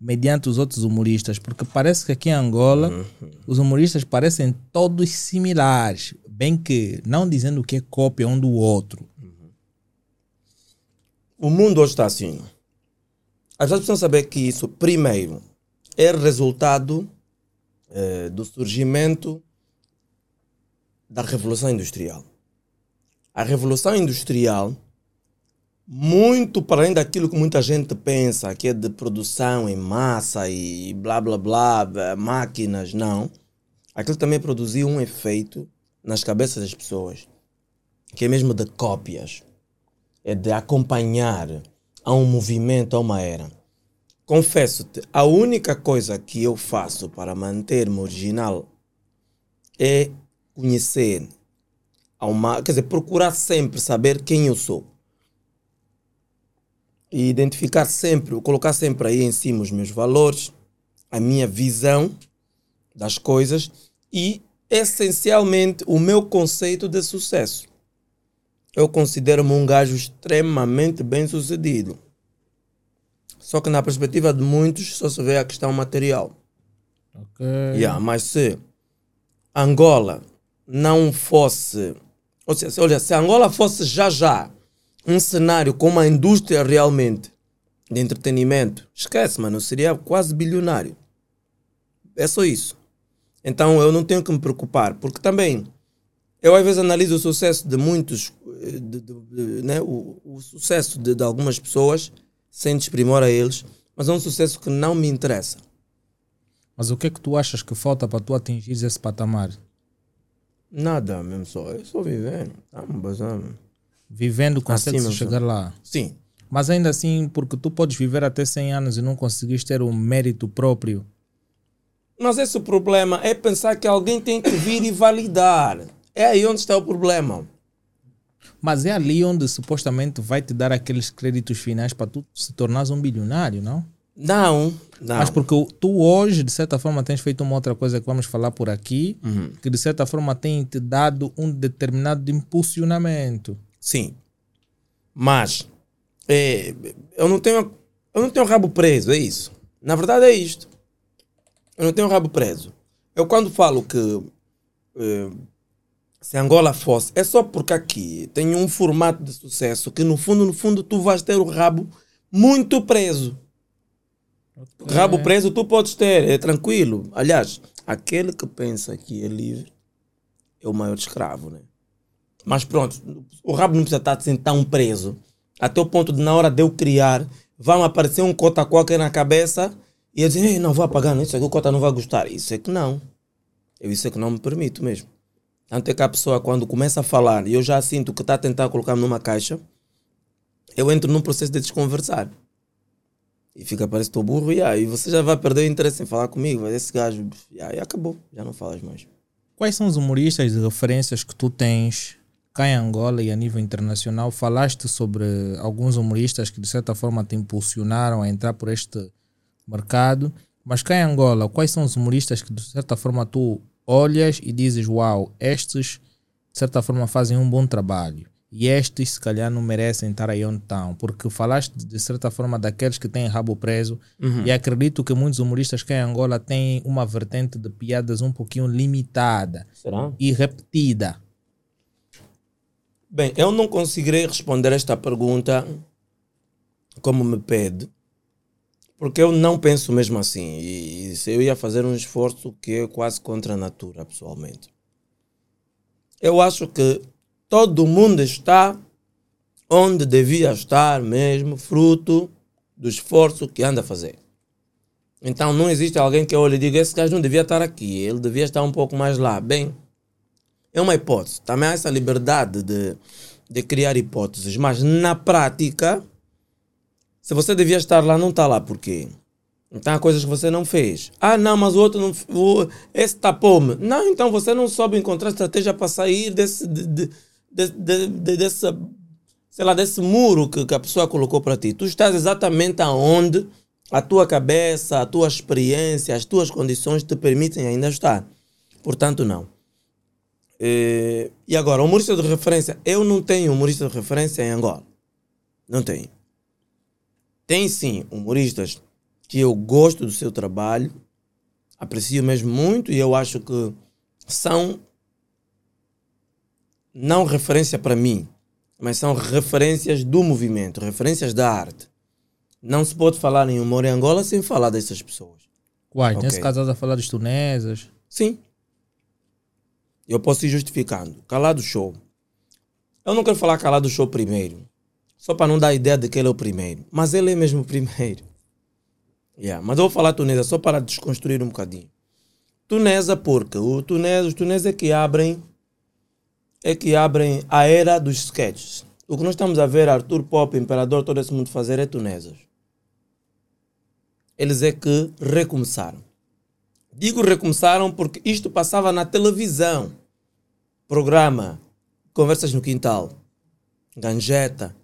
mediante os outros humoristas? Porque parece que aqui em Angola Uhum. os humoristas parecem todos similares. Bem que, não dizendo que é cópia um do outro. O mundo hoje está assim. As pessoas precisam saber que isso, primeiro, é resultado eh, do surgimento da Revolução Industrial. A Revolução Industrial, muito para além daquilo que muita gente pensa, que é de produção em massa e blá blá blá, eh, máquinas, não. Aquilo também produziu um efeito nas cabeças das pessoas, que é mesmo de cópias é de acompanhar a um movimento, a uma era. confesso-te, a única coisa que eu faço para manter-me original é conhecer, ao ma- quer dizer, procurar sempre saber quem eu sou. E identificar sempre, colocar sempre aí em cima os meus valores, a minha visão das coisas e, essencialmente, o meu conceito de sucesso. Eu considero-me um gajo extremamente bem sucedido. Só que na perspectiva de muitos só se vê a questão material. Ok. Yeah, mas se Angola não fosse. Ou seja, olha, se Angola fosse já já um cenário com uma indústria realmente de entretenimento, esquece, mano, seria quase bilionário. É só isso. Então eu não tenho que me preocupar, porque também eu às vezes analiso o sucesso de muitos, eh, de- de- de- né, o, o sucesso de, algumas pessoas, sem desprimor a eles, mas é um sucesso que não me interessa. Mas o que é que tu achas que falta para tu atingir esse patamar? Nada, mesmo só. Eu só vivendo. Tá me basando. Vivendo consegues Acima, chegar lá. Sim. Mas ainda assim, porque tu podes viver até 100 anos e não conseguires ter o mérito próprio. Mas esse o problema é pensar que alguém tem que vir e validar. É aí onde está o problema. Mas é ali onde supostamente vai te dar aqueles créditos finais para tu se tornares um bilionário, não? Não, não. Mas porque tu hoje, de certa forma, tens feito uma outra coisa que vamos falar por aqui, Uhum. que de certa forma tem te dado um determinado impulsionamento. Sim. Mas é, eu não tenho eu não tenho rabo preso, é isso. Na verdade é isto. Eu não tenho rabo preso. Eu quando falo que eh, se Angola fosse, é só porque aqui tem um formato de sucesso que no fundo, no fundo, tu vais ter o rabo muito preso. Rabo preso tu podes ter, é tranquilo. Aliás, aquele que pensa que é livre é o maior escravo, né? Mas pronto, o rabo não precisa estar assim tão preso. Até o ponto de, na hora de eu criar, vai aparecer um cota qualquer na cabeça e eu dizer, não vou apagar, não, isso aqui o cota não vai gostar. Isso é que não. Eu isso é que não me permito mesmo. Tanto é que a pessoa, quando começa a falar e eu já sinto que está a tentar colocar-me numa caixa, eu entro num processo de desconversar. E fica, parece que estou burro, e aí você já vai perder o interesse em falar comigo. Mas esse gajo, e aí acabou, já não falas mais. Quais são os humoristas de referências que tu tens cá em Angola e a nível internacional? Falaste sobre alguns humoristas que de certa forma te impulsionaram a entrar por este mercado, mas cá em Angola, quais são os humoristas que de certa forma tu olhas e dizes: Uau, estes de certa forma fazem um bom trabalho e estes se calhar não merecem estar aí onde estão? Porque falaste de certa forma daqueles que têm rabo preso e acredito que muitos humoristas cá em Angola têm uma vertente de piadas um pouquinho limitada Será? e repetida. Bem, eu não conseguirei responder esta pergunta como me pede, porque eu não penso mesmo assim. E, e se eu ia fazer um esforço que é quase contra a natura, pessoalmente. Eu acho que todo mundo está onde devia estar mesmo, fruto do esforço que anda a fazer. Então não existe alguém que olhe e diga: esse gajo não devia estar aqui, ele devia estar um pouco mais lá. Bem, é uma hipótese. Também há essa liberdade de, de criar hipóteses. Mas na prática, se você devia estar lá, não está lá. Por quê? Então há coisas que você não fez. Ah, não, mas o outro não. O, esse tapou-me. Não, então você não soube encontrar estratégia para sair desse. De, de, de, de, de, dessa, sei lá, desse muro que, que a pessoa colocou para ti. Tu estás exatamente aonde a tua cabeça, a tua experiência, as tuas condições te permitem ainda estar. Portanto, não. Eh, E agora, humorista de referência. Eu não tenho humorista de referência em Angola. Não tenho. Tem sim humoristas que eu gosto do seu trabalho, aprecio mesmo muito e eu acho que são não referência para mim, mas são referências do movimento, referências da arte. Não se pode falar em humor em Angola sem falar dessas pessoas. Quais? Ok. Nesse caso, estás a falar dos tunesas. Sim. Eu posso ir justificando. Calado Show. Eu não quero falar Calado Show primeiro. Só para não dar a ideia de que ele é o primeiro. Mas ele é mesmo o primeiro. [LAUGHS] Yeah. Mas eu vou falar Tunesa só para desconstruir um bocadinho. Tunesa porque o Tunesa, os Tunesa é que abrem é que abrem a era dos sketches. O que nós estamos a ver Arthur Pop, Imperador, todo esse mundo fazer é Tunesas. eles é que recomeçaram. Digo recomeçaram porque isto passava na televisão. Programa Conversas no Quintal, Ganjeta,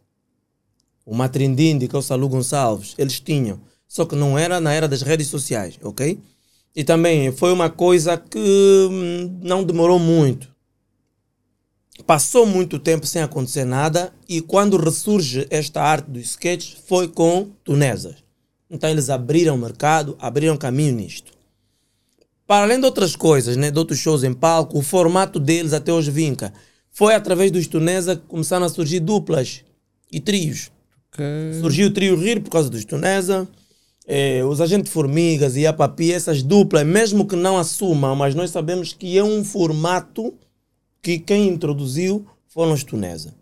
o Matrindindi, que é o Salu Gonçalves, eles tinham. Só que não era na era das redes sociais, ok? E também foi uma coisa que hum, não demorou muito. Passou muito tempo sem acontecer nada e quando ressurge esta arte dos sketches foi com tunesas. Então eles abriram o mercado, abriram caminho nisto. Para além de outras coisas, né, de outros shows em palco, o formato deles até hoje vinca. Foi através dos tunesa que começaram a surgir duplas e trios. Surgiu o trio Rir por causa dos tunesa. Eh, os agentes Formigas e a Papi, essas duplas, mesmo que não assumam, mas nós sabemos que é um formato que quem introduziu foram os tunesa.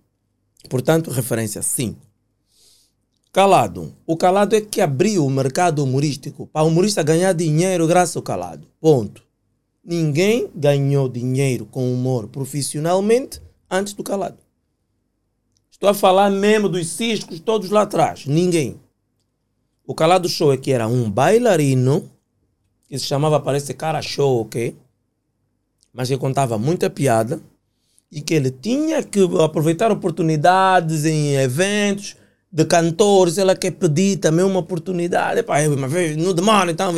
Portanto, referência sim. Calado. O calado é que abriu o mercado humorístico para o humorista ganhar dinheiro graças ao calado. Ponto. Ninguém ganhou dinheiro com humor profissionalmente antes do calado. Estou a falar mesmo dos ciscos todos lá atrás. Ninguém. O calado show é que era um bailarino que se chamava, parece, cara show, ok? Mas que contava muita piada e que ele tinha que aproveitar oportunidades em eventos de cantores, ela quer pedir também uma oportunidade. Epá, eu, mas veio, não demora, então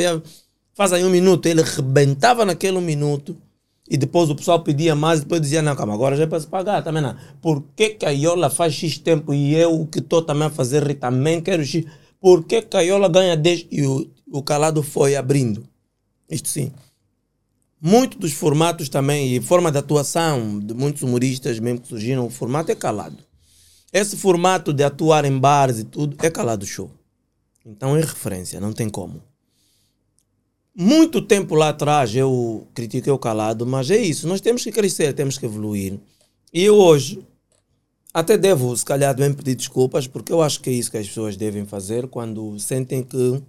faz aí um minuto. Ele rebentava naquele minuto e depois o pessoal pedia mais, depois dizia, não, calma, agora já é para se pagar também não. Por que, que a Iola faz X tempo e eu que estou também a fazer também quero X? Por que, que a Iola ganha 10 e o, o calado foi abrindo? Isto sim. Muitos dos formatos também, e forma de atuação de muitos humoristas mesmo que surgiram, o formato é calado. Esse formato de atuar em bares e tudo é calado show. Então é referência, não tem como. Muito tempo lá atrás eu critiquei o calado, mas é isso, nós temos que crescer, temos que evoluir. E eu hoje até devo, se calhar, bem pedir desculpas, porque eu acho que é isso que as pessoas devem fazer quando sentem que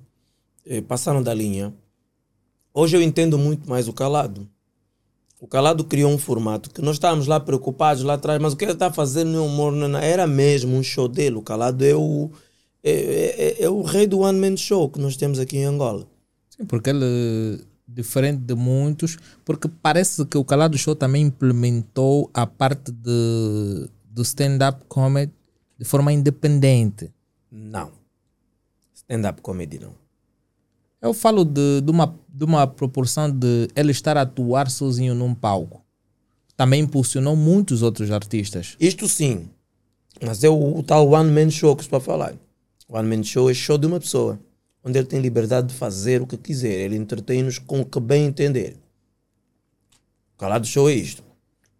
eh, passaram da linha. Hoje eu entendo muito mais o calado. O Calado criou um formato que nós estávamos lá preocupados lá atrás, mas o que ele está fazendo no humor não era mesmo um show dele. O Calado é o, é, é, é o rei do One Man Show que nós temos aqui em Angola. Sim, porque ele, diferente de muitos, porque parece que o Calado Show também implementou a parte de, do stand-up comedy de forma independente. Não. Stand-up comedy não. Eu falo de, de, uma, de uma proporção de ele estar a atuar sozinho num palco. Também impulsionou muitos outros artistas. Isto sim. Mas é o, o tal One Man Show que estou a falar. One Man Show é show de uma pessoa. Onde ele tem liberdade de fazer o que quiser. Ele entretém-nos com o que bem entender. O Calado Show é isto.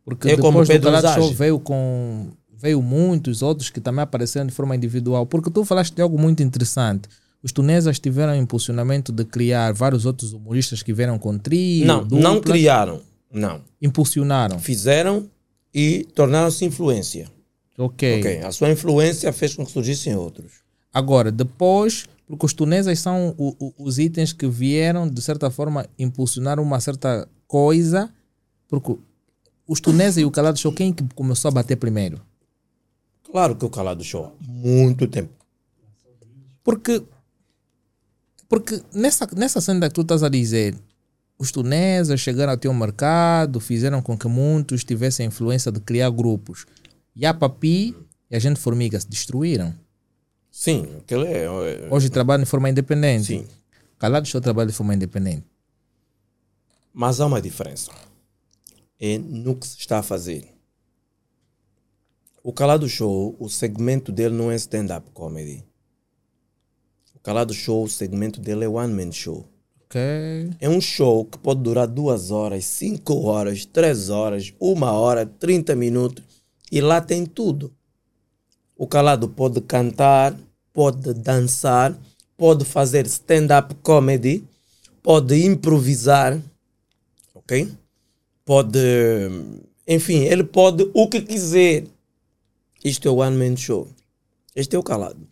Porque É como depois do Pedro Calado Show veio com veio muitos outros que também apareceram de forma individual. Porque tu falaste de algo muito interessante. Os tunesas tiveram impulsionamento de criar vários outros humoristas que vieram com trio, não, não criaram. Não. impulsionaram. Fizeram e tornaram-se influência. Ok. Ok. A sua influência fez com que surgissem outros. Agora, depois, porque os tunesas são o- o- os itens que vieram, de certa forma, impulsionar uma certa coisa, porque os tunesas e o calado show, quem que começou a bater primeiro? Claro que o Calado Show. Muito tempo. Porque, porque nessa, nessa cena que tu estás a dizer, os tunesas chegaram ao teu mercado, fizeram com que muitos tivessem a influência de criar grupos. E a Papi e a gente Formiga se destruíram. Sim, aquele é. é- Hoje trabalham de forma independente. Sim. Calado Show trabalha de forma independente. Mas há uma diferença. É no que se está a fazer. O Calado Show, o segmento dele não é stand-up comedy. O Calado Show, o segmento dele é one man show. Ok. É um show que pode durar duas horas, cinco horas, três horas, uma hora, 30 minutos. E lá tem tudo. O calado pode cantar, pode dançar, pode fazer stand-up comedy, pode improvisar, ok? Pode. Enfim, ele pode o que quiser. Isto é o One Man Show. Este é o calado.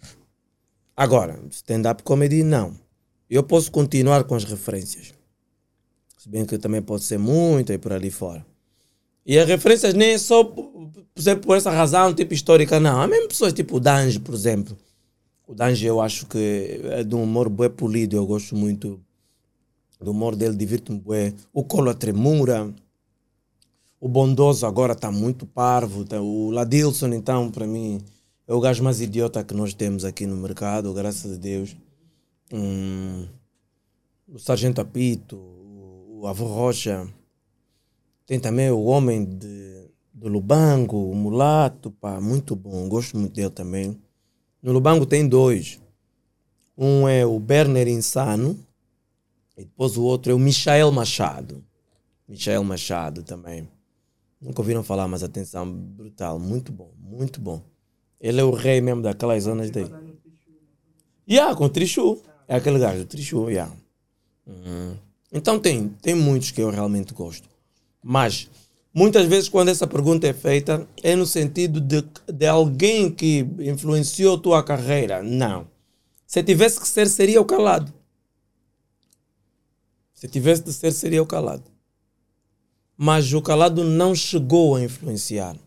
Agora, stand-up comedy, não. Eu posso continuar com as referências. Se bem que também pode ser muito aí por ali fora. E as referências nem é só por, exemplo, por essa razão tipo histórica, não. Há mesmo pessoas tipo Dange, por exemplo. O Danji eu acho que é de um humor bué polido, eu gosto muito do humor dele, divirto-me bué. O Colo Tremura, o Bondoso agora está muito parvo, tá- o Ladilson então, para mim, é o gajo mais idiota que nós temos aqui no mercado, graças a Deus. Hum, o Sargento Apito, o, Avô Rocha, tem também o Homem de, do Lubango, o Mulato, pá, muito bom, gosto muito dele também. No Lubango tem dois. Um é o Berner Insano e depois o outro é o Michael Machado. Michael Machado também. Nunca ouviram falar, mas atenção, brutal, muito bom, muito bom. Ele é o rei mesmo daquelas zonas daí. Yeah, com o Trichu. É aquele gajo, o Trichu, yeah. Uhum. Então tem, tem muitos que eu realmente gosto. Mas muitas vezes quando essa pergunta é feita é no sentido de, de alguém que influenciou tua carreira. Não. Se tivesse que ser, seria o calado. Se tivesse de ser, seria o calado. Mas o calado não chegou a influenciar.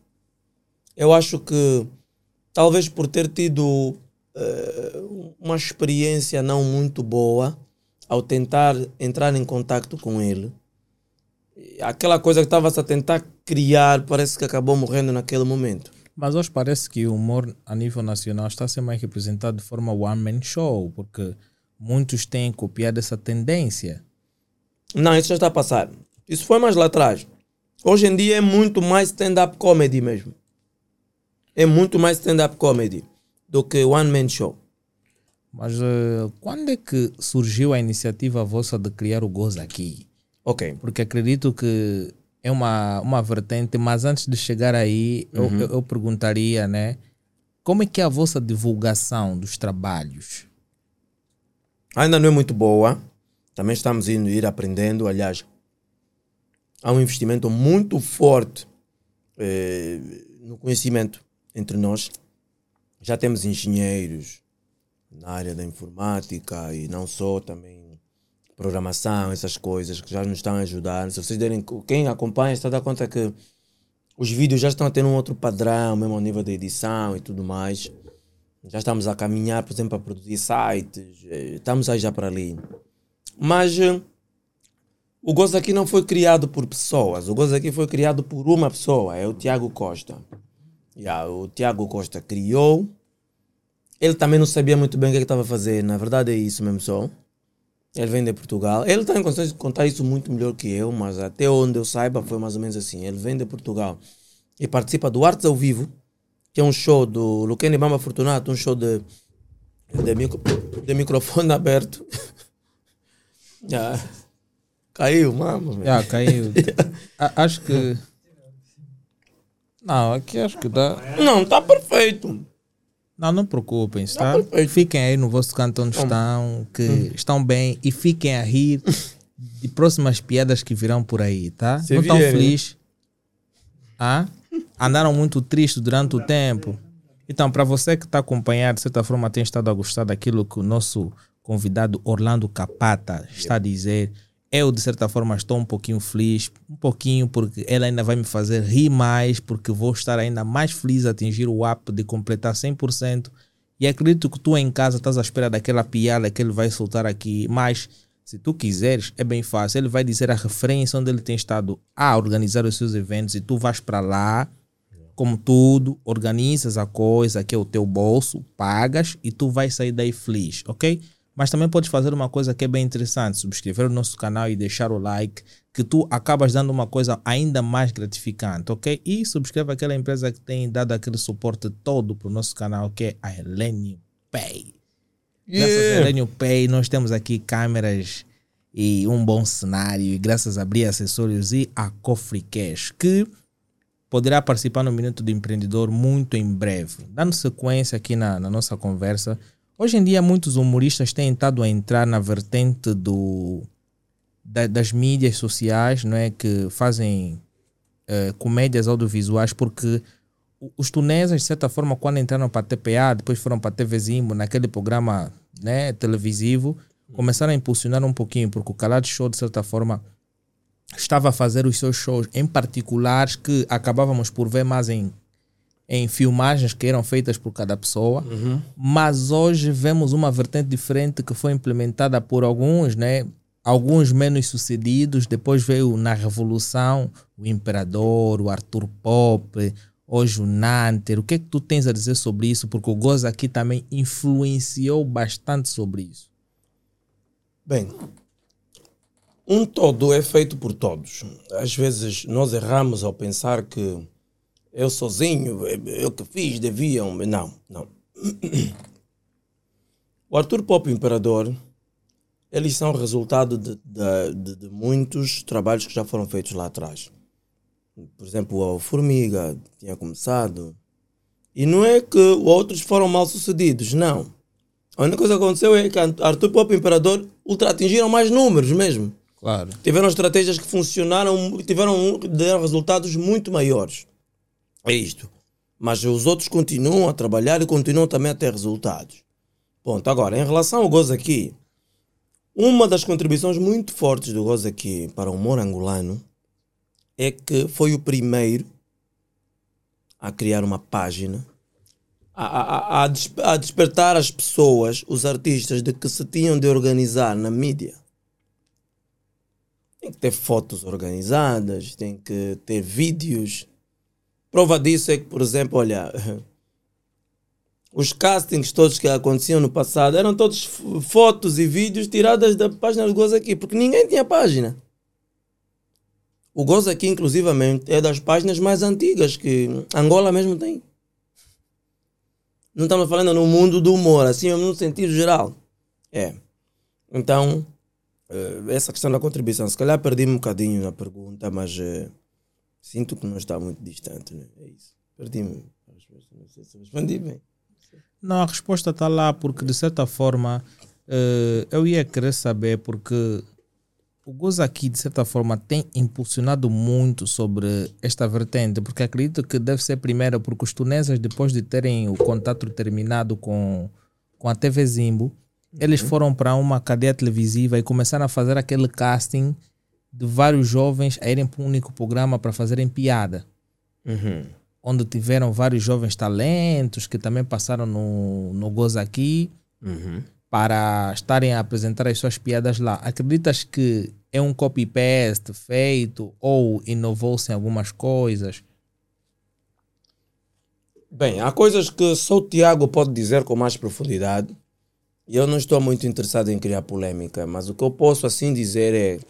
Eu acho que talvez por ter tido eh, uma experiência não muito boa ao tentar entrar em contato com ele, aquela coisa que estava-se a tentar criar parece que acabou morrendo naquele momento. Mas hoje parece que o humor a nível nacional está a ser mais representado de forma one-man show, porque muitos têm copiado essa tendência. Não, isso já está a passar. Isso foi mais lá atrás. Hoje em dia é muito mais stand-up comedy mesmo. É muito mais stand-up comedy do que one-man show. Mas eh, quando é que surgiu a iniciativa vossa de criar o Goza aqui? Ok. Porque acredito que é uma, uma vertente, mas antes de chegar aí, eu, eu, eu perguntaria, né? Como é que é a vossa divulgação dos trabalhos? Ainda não é muito boa. Também estamos indo ir aprendendo. Aliás, há um investimento muito forte eh, no conhecimento entre nós. Já temos engenheiros na área da informática e não só, também programação, essas coisas que já nos estão a ajudar. Se vocês derem, quem acompanha está a dar conta que os vídeos já estão a ter um outro padrão, mesmo ao nível da edição e tudo mais. Já estamos a caminhar, por exemplo, a produzir sites, eh, estamos aí já para ali. Mas eh, o Gozo aqui não foi criado por pessoas, o Gozo aqui foi criado por uma pessoa, é o Tiago Costa. Yeah, o Tiago Costa criou. Ele também não sabia muito bem o que é que estava a fazer, na verdade é isso mesmo só. Ele vem de Portugal. Ele está em condições de contar isso muito melhor que eu, mas até onde eu saiba foi mais ou menos assim. Ele vem de Portugal e participa do Artes ao Vivo, que é um show do Luquene Bamba Fortunato, um show de, de, micro, de microfone aberto. Ah, Caiu, mama. Já caiu. [LAUGHS] Acho que. Não, aqui acho que dá. Não, está perfeito. Não, não preocupem-se, tá? perfeito. Fiquem aí no vosso canto onde estão, que estão bem e fiquem a rir [LAUGHS] de próximas piadas que virão por aí, tá? Se não estão vierem. felizes? Ah? Andaram muito tristes durante o tempo? Então, para você que está acompanhando, de certa forma tem estado a gostar daquilo que o nosso convidado Orlando Capata está a dizer, eu de certa forma estou um pouquinho feliz, um pouquinho porque ele ainda vai me fazer rir mais, porque vou estar ainda mais feliz a atingir o app de completar 100%. E acredito que tu em casa estás à espera daquela piada que ele vai soltar aqui, mas se tu quiseres, é bem fácil. Ele vai dizer a referência onde ele tem estado a organizar os seus eventos e tu vais para lá, como tudo, organizas a coisa que é o teu bolso, pagas e tu vais sair daí feliz, ok? Mas também podes fazer uma coisa que é bem interessante, subscrever o nosso canal e deixar o like, que tu acabas dando uma coisa ainda mais gratificante, ok? E subscreve aquela empresa que tem dado aquele suporte todo para o nosso canal, que é a Helenium Pay. Graças a Yeah. Helenium Pay, nós temos aqui câmeras e um bom cenário, e graças a Bri Acessórios e a Cofre Cash, que poderá participar no Minuto do Empreendedor muito em breve. Dando sequência aqui na, na nossa conversa, hoje em dia muitos humoristas têm tentado a entrar na vertente do, da- das mídias sociais, não é, que fazem eh, comédias audiovisuais, porque os tunesas, de certa forma, quando entraram para a TPA, depois foram para a TV Zimbo, naquele programa né, televisivo, começaram a impulsionar um pouquinho, porque o Calado Show, de certa forma, estava a fazer os seus shows em particulares que acabávamos por ver mais em, em filmagens que eram feitas por cada pessoa, mas hoje vemos uma vertente diferente que foi implementada por alguns, né? Alguns menos sucedidos, depois veio na Revolução o Imperador, o Arthur Pop, hoje o Nanter. O que é que tu tens a dizer sobre isso? Porque o Goza aqui também influenciou bastante sobre isso. Bem, um todo é feito por todos. Às vezes nós erramos ao pensar que eu sozinho, eu que fiz, deviam. Não, não. O Arthur Pop Imperador, eles são resultado de, de, de- muitos trabalhos que já foram feitos lá atrás. Por exemplo, o Formiga tinha começado. E não é que outros foram mal sucedidos, não. A única coisa que aconteceu é que Arthur Pop Imperador ultra atingiram mais números mesmo. Claro. Tiveram estratégias que funcionaram, tiveram deram resultados muito maiores. É isto. Mas os outros continuam a trabalhar e continuam também a ter resultados. Ponto. Agora, em relação ao Goza aqui, uma das contribuições muito fortes do Goza aqui para o humor angolano é que foi o primeiro a criar uma página, a, a, a- a despertar as pessoas, os artistas, de que se tinham de organizar na mídia. Tem que ter fotos organizadas, tem que ter vídeos. Prova disso é que, por exemplo, olha, [LAUGHS] os castings todos que aconteciam no passado eram todos fotos e vídeos tiradas da página do Goza aqui, porque ninguém tinha página. O Goza aqui, inclusivamente, é das páginas mais antigas que Angola mesmo tem. Não estamos falando no mundo do humor, assim, no sentido geral. É. Então, eh, essa questão da contribuição, se calhar perdi-me um bocadinho na pergunta, mas eh, sinto que não está muito distante. Né? É isso. Perdi-me. Não sei se respondi bem. Não, a resposta está lá porque, de certa forma, eh, eu ia querer saber porque o Goza aqui, de certa forma, tem impulsionado muito sobre esta vertente, porque acredito que deve ser primeiro porque os tunesas, depois de terem o contato terminado com, com a TV Zimbo, eles foram para uma cadeia televisiva e começaram a fazer aquele casting de vários jovens a irem para um único programa para fazerem piada onde tiveram vários jovens talentos que também passaram no, no Goza aqui para estarem a apresentar as suas piadas lá. Acreditas que é um copy-paste feito ou inovou-se em algumas coisas? Bem, há coisas que só o Tiago pode dizer com mais profundidade. E eu não estou muito interessado em criar polêmica, mas o que eu posso assim dizer é.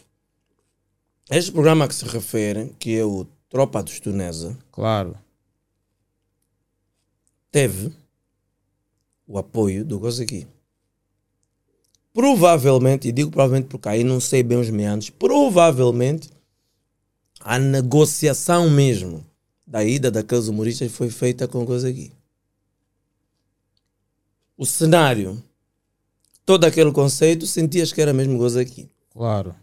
Este programa que se refere, que é o Tropa dos Tunesa, Claro. teve o apoio do Gozaqui. Provavelmente, e digo provavelmente porque aí não sei bem os meandros, provavelmente a negociação mesmo da ida daqueles humoristas foi feita com o Gozaqui. O cenário, todo aquele conceito, sentias que era mesmo Gozaqui. Claro.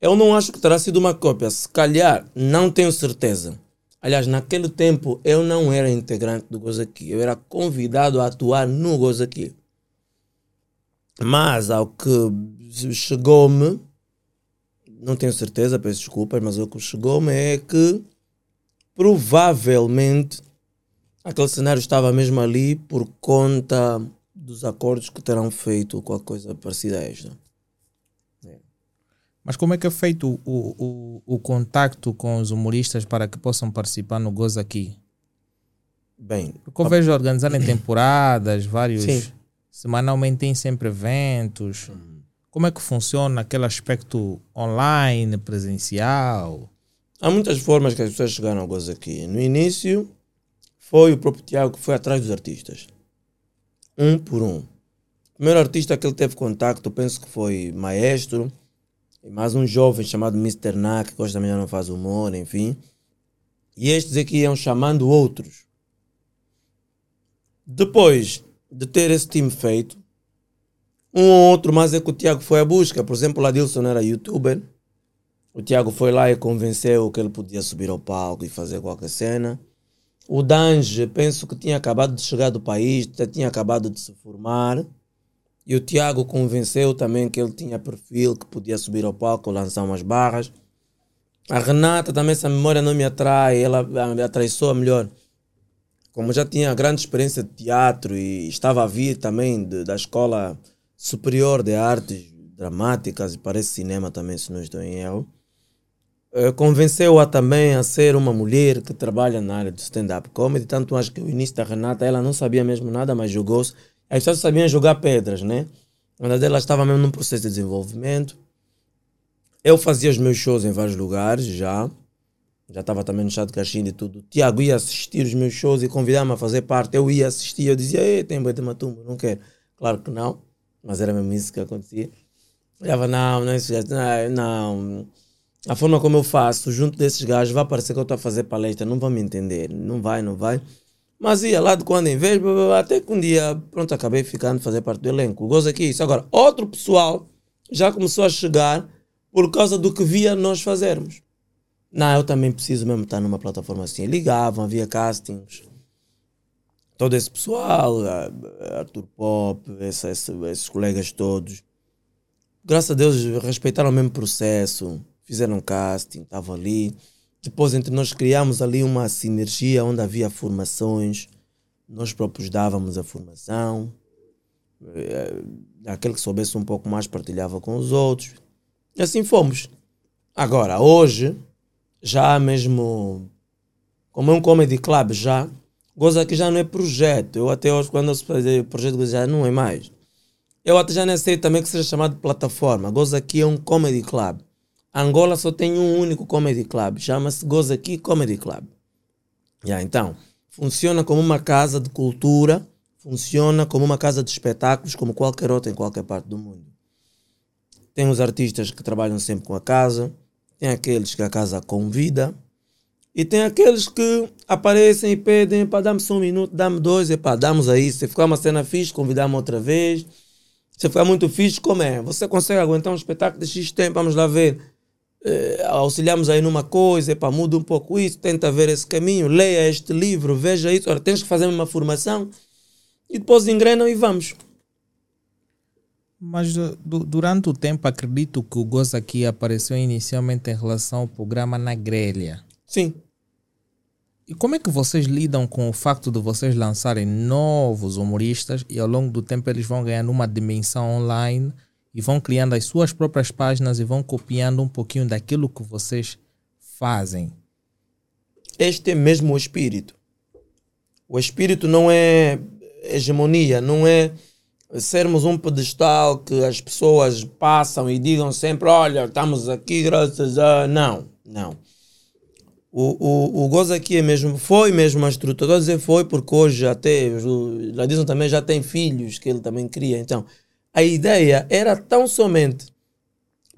Eu não acho que terá sido uma cópia. Se calhar, não tenho certeza. Aliás, naquele tempo eu não era integrante do Gozaqui. Eu era convidado a atuar no Gozaqui. Mas ao que chegou-me, não tenho certeza, peço desculpas, mas o que chegou-me é que provavelmente aquele cenário estava mesmo ali por conta dos acordos que terão feito com a coisa parecida a esta. Mas como é que é feito o, o, o contacto com os humoristas para que possam participar no Goza aqui? Bem, Porque eu vejo organizarem temporadas, [COUGHS] vários. Sim. Semanalmente tem sempre eventos. Como é que funciona aquele aspecto online, presencial? Há muitas formas que as pessoas chegaram ao gozo aqui. No início, foi o próprio Tiago que foi atrás dos artistas. Um por um. O primeiro artista que ele teve contacto, penso que foi Maestro, e mais um jovem chamado Mr. Nak, que hoje também não faz humor, enfim. E estes aqui iam chamando outros. Depois de ter esse time feito, um ou outro mais é que o Tiago foi à busca. Por exemplo, o Adilson era youtuber. O Tiago foi lá e convenceu que ele podia subir ao palco e fazer qualquer cena. O Dange, penso que tinha acabado de chegar do país, tinha acabado de se formar. E o Tiago convenceu também que ele tinha perfil, que podia subir ao palco, lançar umas barras. A Renata também, se a memória não me atrai, ela me atraiçoa melhor. como já tinha grande experiência de teatro e estava a vir também de- da Escola Superior de Artes Dramáticas e parece cinema também, se não estou em erro, eh, convenceu-a também a ser uma mulher que trabalha na área do stand-up comedy. Tanto acho que o início da Renata, ela não sabia mesmo nada, mas jogou-se. As pessoas sabiam jogar pedras, né? Mas ela estava mesmo num processo de desenvolvimento. Eu fazia os meus shows em vários lugares já. Já estava também no chá de caixinha e tudo. Tiago ia assistir os meus shows e convidava-me a fazer parte. Eu ia assistir, eu dizia, ei, tem boi de matumba, não quero. Claro que não, mas era mesmo isso que acontecia. Olhava, não, não é isso, não. A forma como eu faço, junto desses gajos, vai parecer que eu estou a fazer palestra, não vão me entender. Não vai, não vai. Mas ia lá de quando em vez, até que um dia, pronto, acabei ficando a fazer parte do elenco. Gozo aqui isso. Agora, outro pessoal já começou a chegar por causa do que via nós fazermos. Não, eu também preciso mesmo estar numa plataforma assim. Ligavam, havia castings. Todo esse pessoal, Arthur Pop, esse- esse- esses colegas todos. Graças a Deus respeitaram o mesmo processo. Fizeram casting, estavam ali. Depois entre nós criamos ali uma sinergia onde havia formações. Nós próprios dávamos a formação. Eh, Aquele que soubesse um pouco mais partilhava com os outros. E assim fomos. Agora, hoje, já mesmo como é um comedy club já, goza que já não é projeto. Eu até hoje, quando eu fazer projeto, já não é mais. Eu até já nem sei também que seja chamado de plataforma. Goza aqui é um comedy club. Angola só tem um único comedy club, chama-se Goza aqui Comedy Club. Já, então, funciona como uma casa de cultura, funciona como uma casa de espetáculos, como qualquer outra em qualquer parte do mundo. Tem os artistas que trabalham sempre com a casa, tem aqueles que a casa convida, e tem aqueles que aparecem e pedem, para dá-me só um minuto, dá-me dois, epá, damos aí. Se ficar uma cena fixe, convidamos outra vez. Se ficar muito fixe, como é? Você consegue aguentar um espetáculo de X tempo, vamos lá ver. Eh, auxiliamos aí numa coisa, epá, muda um pouco isso, tenta ver esse caminho, leia este livro, veja isso. Ora, tens que fazer uma formação e depois engrenam e vamos. Mas du- durante o tempo acredito que o Goza aqui apareceu inicialmente em relação ao programa na grelha. Sim. E como é que vocês lidam com o facto de vocês lançarem novos humoristas e ao longo do tempo eles vão ganhando uma dimensão online e vão criando as suas próprias páginas e vão copiando um pouquinho daquilo que vocês fazem? Este é mesmo o espírito. O espírito não é hegemonia, não é sermos um pedestal que as pessoas passam e digam sempre: olha, estamos aqui graças a. Não, não. O, o, o gozo aqui é mesmo, foi mesmo uma estrutura. Estou a dizer foi porque hoje até, o Ladison também já tem filhos que ele também cria. Então, a ideia era tão somente.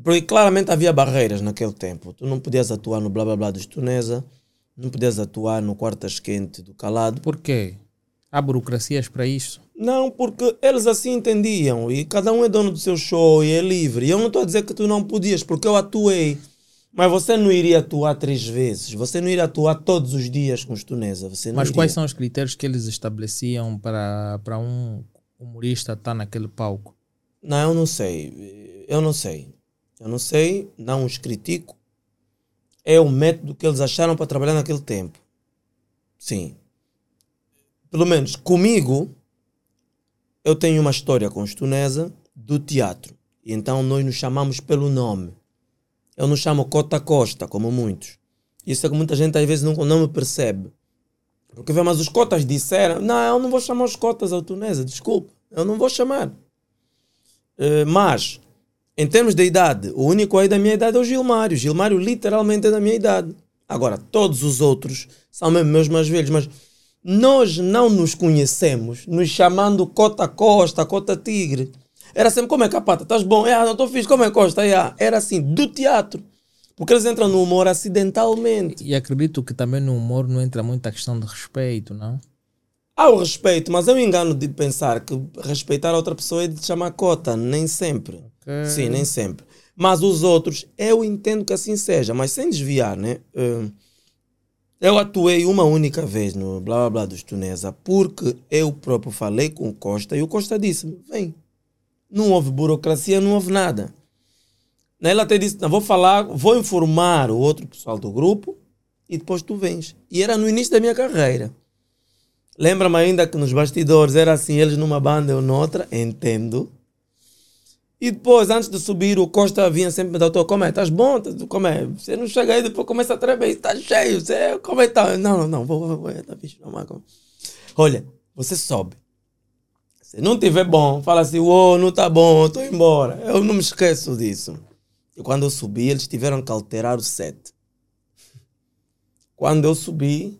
Porque claramente havia barreiras naquele tempo. Tu não podias atuar no blá blá blá dos Tunesa, não podias atuar no Quartas Quente do Calado. Por quê? Há burocracias para isso? Não, porque eles assim entendiam e cada um é dono do seu show e é livre. E eu não estou a dizer que tu não podias, porque eu atuei. Mas você não iria atuar três vezes. Você não iria atuar todos os dias com os Tunesa. Você Mas iria. quais são os critérios que eles estabeleciam para, para um humorista estar naquele palco? Não, eu não sei. Eu não sei. Eu não sei, não os critico. É o método que eles acharam para trabalhar naquele tempo. Sim. Pelo menos comigo, eu tenho uma história com os Tunesa do teatro. E então nós nos chamamos pelo nome. Eu não chamo Cota Costa, como muitos. Isso é que muita gente às vezes não, não me percebe. Porque mas os cotas disseram: Não, eu não vou chamar os cotas ao Tunesa, desculpa. Eu não vou chamar. Eh, mas, em termos de idade, o único aí da minha idade é o Gilmário. Gilmário literalmente é da minha idade. Agora, todos os outros são mesmo meus mais velhos, mas nós não nos conhecemos nos chamando Cota Costa, Cota Tigre. Era sempre como é capata, estás bom? É, eu estou fixe, como é Costa? É, era assim, do teatro. Porque eles entram no humor acidentalmente. E acredito que também no humor não entra muita questão de respeito, não? Há o respeito, mas eu me engano de pensar que respeitar a outra pessoa é de chamar cota, nem sempre. Ok. Sim, nem sempre. Mas os outros, eu entendo que assim seja, mas sem desviar, né? Hum, Eu atuei uma única vez no blá blá blá dos Tunesa porque eu próprio falei com o Costa e o Costa disse-me: vem. Não houve burocracia, não houve nada. Ele até disse: não, vou falar, vou informar o outro pessoal do grupo e depois tu vens. E era no início da minha carreira. Lembra-me ainda que nos bastidores era assim, eles numa banda, eu noutra, entendo. E depois, antes de subir, o Costa vinha sempre me dar, "Tô, como é? Estás bom? Como é? Você não chega aí, depois começa a tremer, está cheio, você, como é que tá? Não, não, não, vou, vou, vou, tá bicho, não. Olha, você sobe. Se não tiver bom, fala assim, uou, não tá bom, tô embora. Eu não me esqueço disso. E quando eu subi, eles tiveram que alterar o set. Quando eu subi,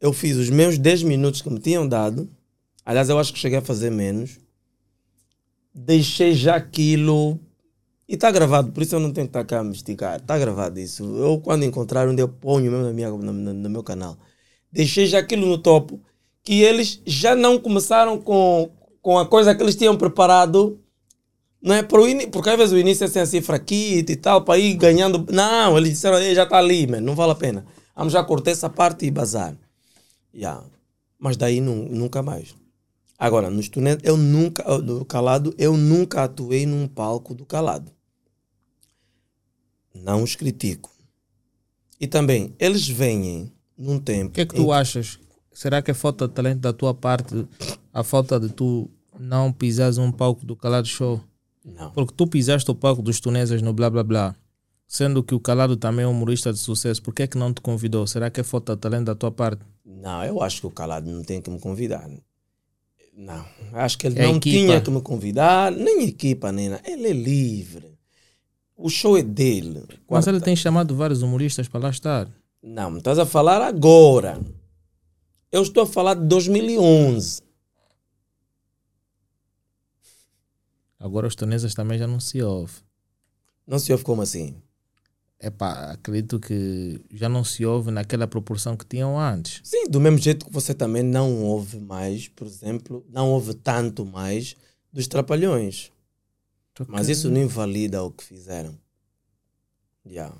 eu fiz os meus 10 minutos que me tinham dado. Aliás, eu acho que cheguei a fazer menos. Deixei já aquilo. E está gravado, por isso eu não tenho que estar cá a me esticar. Está gravado isso. Eu, quando encontrar onde eu ponho mesmo na minha, no, no- meu canal. Deixei já aquilo no topo. Que eles já não começaram com, com a coisa que eles tinham preparado. Não é pro ini- porque às vezes o início é assim, assim fraquito e tal, para ir ganhando. Não, eles disseram, "Ei, já está ali, man, não vale a pena. Vamos já cortar essa parte e bazar. Yeah. Mas daí nu- nunca mais. Agora, no Student, eu nunca, do Calado, eu nunca atuei num palco do Calado. Não os critico. E também, eles vêm num tempo. O que é que tu achas? Será que é falta de talento da tua parte? A falta de tu não pisares um palco do Calado Show? Não. Porque tu pisaste o palco dos tunesas no blá blá blá. Sendo que o Calado também é um humorista de sucesso, por que é que não te convidou? Será que é falta de talento da tua parte? Não, eu acho que o Calado não tem que me convidar. Não, acho que ele É não equipa. tinha que me convidar, nem equipa, nem nada. Ele é livre. O show é dele. Mas Quarta- ele tem chamado vários humoristas para lá estar. Não, estás a falar agora. Eu estou a falar de 2011. Agora os tunesas também já não se ouve. Não se ouve como assim? Epá, acredito que já não se ouve naquela proporção que tinham antes. Sim, do mesmo jeito que você também não ouve mais, por exemplo, não ouve tanto mais dos Trapalhões. Mas isso não invalida o que fizeram. Yeah.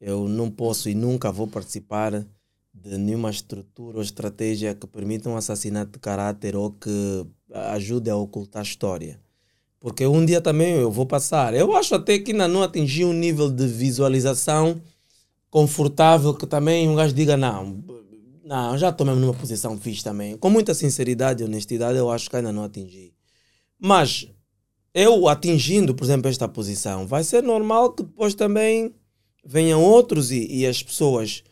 Eu não posso e nunca vou participar de nenhuma estrutura ou estratégia que permita um assassinato de caráter ou que ajude a ocultar a história. Porque um dia também eu vou passar. Eu acho até que ainda não atingi um nível de visualização confortável que também um gajo diga, não, não, já estou mesmo numa posição fixe também. Com muita sinceridade e honestidade, eu acho que ainda não atingi. Mas eu atingindo, por exemplo, esta posição, vai ser normal que depois também venham outros e, e as pessoas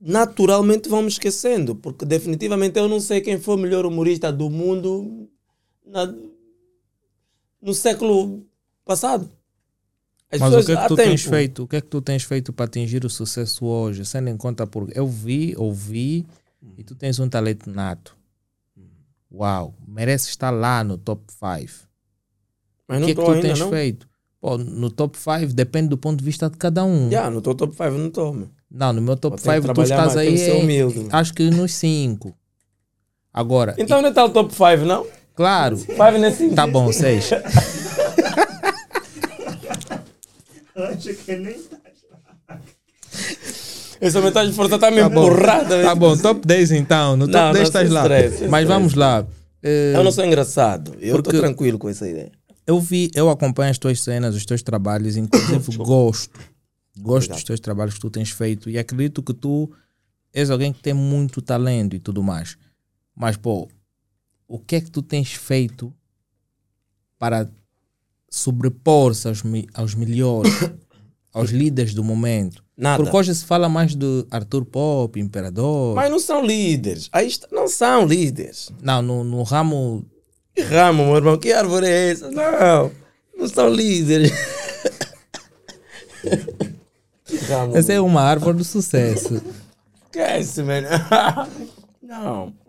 naturalmente vão me esquecendo, porque definitivamente eu não sei quem foi o melhor humorista do mundo na- no século passado. As Mas o pessoas, que é que tu tempo. tens feito? O que é que tu tens feito para atingir o sucesso hoje? Sendo em conta por eu vi, ouvi e tu tens um talento nato. Uau, merece estar lá no top 5. Mas O que é que tu ainda, tens não? feito? Pô, no top 5 depende do ponto de vista de cada um. Já, no teu top 5 não estou. Não, no meu top Vou ter que 5 tu estás mais, aí, em- humilde. acho que nos 5. Agora, Então não está o top 5, não? Claro, 5 nesse tá bom, 6. Acho que nem [LAUGHS] Essa metade de força está me Tá bom. empurrada. Tá bom, top 10 então. No top Não, 10 não, estás lá. stress, Mas stress. vamos lá. Eu não sou engraçado. Eu estou tranquilo com essa ideia. Eu vi, eu acompanho as tuas cenas, os teus trabalhos, inclusive [COUGHS] gosto. Gosto dos Obrigado. teus trabalhos que tu tens feito e acredito que tu és alguém que tem muito talento e tudo mais. Mas, pô, o que é que tu tens feito para sobrepor-se aos, aos melhores, [COUGHS] aos líderes do momento? Nada. Porque hoje se fala mais de Arthur Pop, Imperador. Mas não são líderes. Aí está, não são líderes. Não, no, no ramo. Que ramo, meu irmão? Que árvore é essa? Não. Não são líderes. [LAUGHS] que ramo? Essa é uma árvore do sucesso. Esquece, mano. [LAUGHS] não.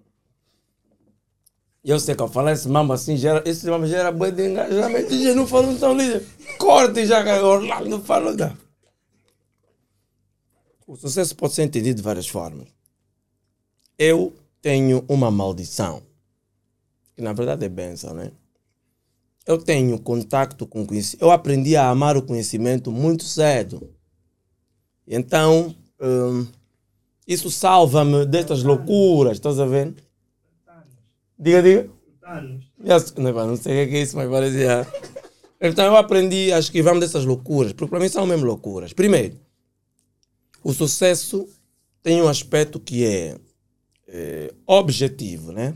Eu sei que eu falo esse mambo assim, gera, esse mambo gera boi de engajamento. E não falam tão líder. Corte já, Orlando falou. Não. O sucesso pode ser entendido de várias formas. Eu tenho uma maldição, que na verdade é benção, né? Eu tenho contato com conhecimento. Eu aprendi a amar o conhecimento muito cedo. Então, hum, isso salva-me destas loucuras, estás a ver? Diga, diga. Yes, Não, não sei o que é isso, mas parecia. Então eu aprendi a esquivar-me dessas loucuras, porque para mim são mesmo loucuras. Primeiro, o sucesso tem um aspecto que é eh, objetivo, né?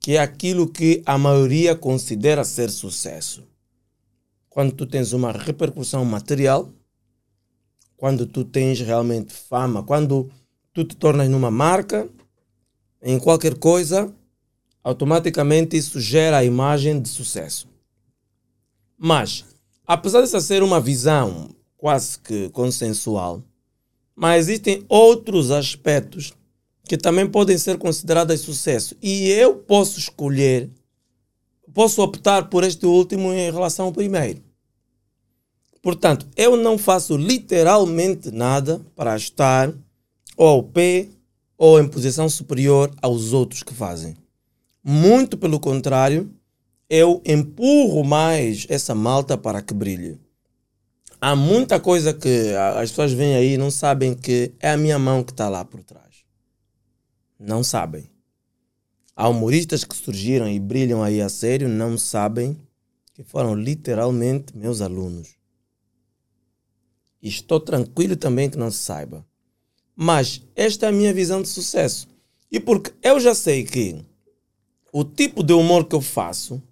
Que é aquilo que a maioria considera ser sucesso. Quando tu tens uma repercussão material, quando tu tens realmente fama, quando tu te tornas numa marca, em qualquer coisa, automaticamente isso gera a imagem de sucesso. Mas, apesar dessa ser uma visão quase que consensual, mas existem outros aspectos que também podem ser considerados sucesso. E eu posso escolher, posso optar por este último em relação ao primeiro. Portanto, eu não faço literalmente nada para estar ou ao pé ou em posição superior aos outros que fazem. Muito pelo contrário, eu empurro mais essa malta para que brilhe. Há muita coisa que as pessoas veem aí e não sabem que é a minha mão que está lá por trás. Não sabem. Há humoristas que surgiram e brilham aí a sério, não sabem que foram literalmente meus alunos. Estou tranquilo também que não se saiba. Mas esta é a minha visão de sucesso. E porque eu já sei que o tipo de humor que eu faço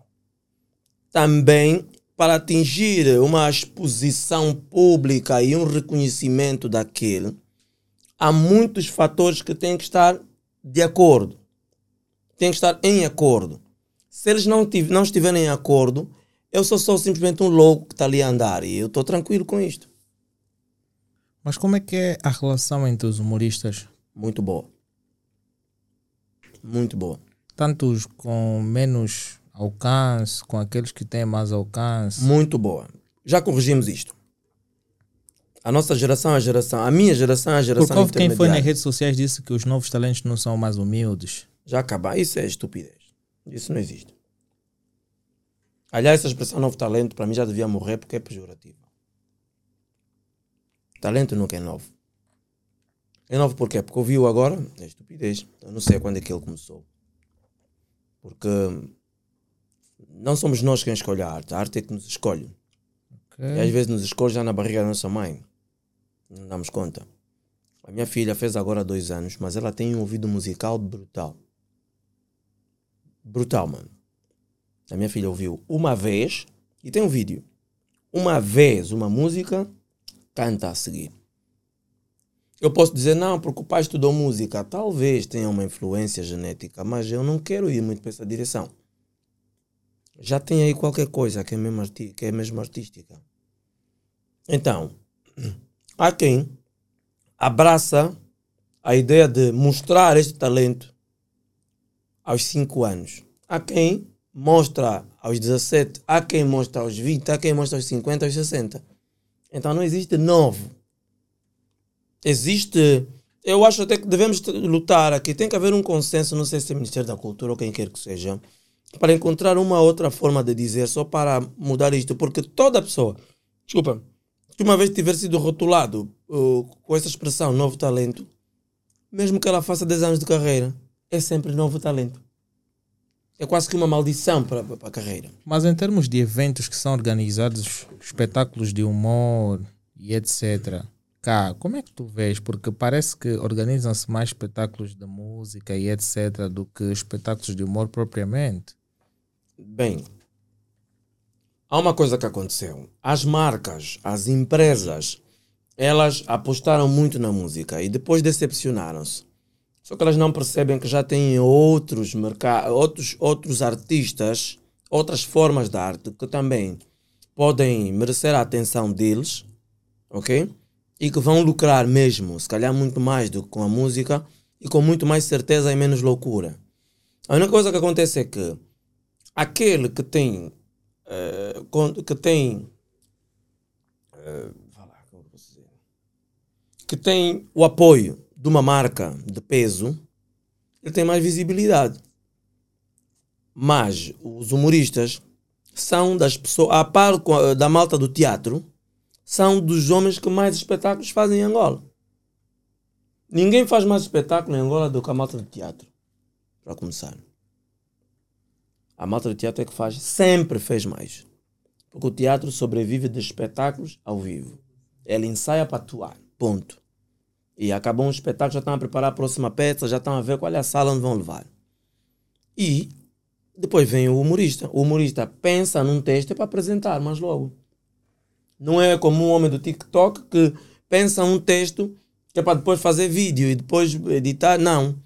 também para atingir uma exposição pública e um reconhecimento daquele, há muitos fatores que têm que estar de acordo. Têm que estar em acordo. Se eles não, não estiverem em acordo, eu sou só simplesmente um louco que está ali a andar e eu estou tranquilo com isto. Mas como é que é a relação entre os humoristas? Muito boa. Muito boa. Tanto os com menos alcance, com aqueles que têm mais alcance. Muito boa. Já corrigimos isto. A nossa geração é a geração, a minha geração é a geração Porque houve quem foi nas redes sociais disse que os novos talentos não são mais humildes. Já acabar. Isso é estupidez. Isso não existe. Aliás, essa expressão novo talento para mim já devia morrer porque é pejorativa. Talento nunca é novo. É novo por quê? Porque ouviu agora? É estupidez. Eu não sei quando é que ele começou. Porque não somos nós quem escolhe a arte. A arte é que nos escolhe. Ok? E às vezes nos escolhe já na barriga da nossa mãe. Não damos conta. A minha filha fez agora dois anos, mas ela tem um ouvido musical brutal. Brutal, mano. A minha filha ouviu uma vez, e tem um vídeo. Uma vez uma música, canta a seguir. Eu posso dizer, não, porque o pai estudou música. Talvez tenha uma influência genética, mas eu não quero ir muito para essa direção. Já tem aí qualquer coisa que é mesmo, arti que é mesmo artística. Então, [CLEARS THROAT] há quem abraça a ideia de mostrar este talento aos 5 anos. Há quem mostra aos 17, há quem mostra aos 20, há quem mostra aos 50, aos 60. Então não existe novo. Existe. Eu acho até que devemos lutar aqui. Tem que haver um consenso, não sei se é o Ministério da Cultura ou quem quer que seja, para encontrar uma outra forma de dizer, só para mudar isto. Porque toda pessoa, desculpa, que uma vez tiver sido rotulado uh, com essa expressão novo talento, mesmo que ela faça 10 anos de carreira, é sempre novo talento. É quase que uma maldição para, para a carreira. Mas em termos de eventos que são organizados, espetáculos de humor e etc. Cá, como é que tu vês? Porque parece que organizam-se mais espetáculos de música e etc. do que espetáculos de humor propriamente. Bem, há uma coisa que aconteceu. As marcas, as empresas, elas apostaram muito na música e depois decepcionaram-se. Só que elas não percebem que já têm outros, merca outros, outros artistas, outras formas de arte que também podem merecer a atenção deles, ok? E que vão lucrar mesmo, se calhar muito mais do que com a música e com muito mais certeza e menos loucura. A única coisa que acontece é que aquele que tem con- que tem eh, que tem o apoio de uma marca de peso, ele tem mais visibilidade. Mas os humoristas são das pessoas, a par da malta do teatro, são dos homens que mais espetáculos fazem em Angola. Ninguém faz mais espetáculo em Angola do que a malta do teatro. Para começar. A malta do teatro é que faz, sempre fez mais. Porque o teatro sobrevive de espetáculos ao vivo. Ele ensaia para atuar. Ponto. E acabou um espetáculo, já estão a preparar a próxima peça, já estão a ver qual é a sala onde vão levar. E depois vem o humorista. O humorista pensa num texto para apresentar, mas logo. Não é como um homem do TikTok que pensa um texto que é para depois fazer vídeo e depois editar. Não.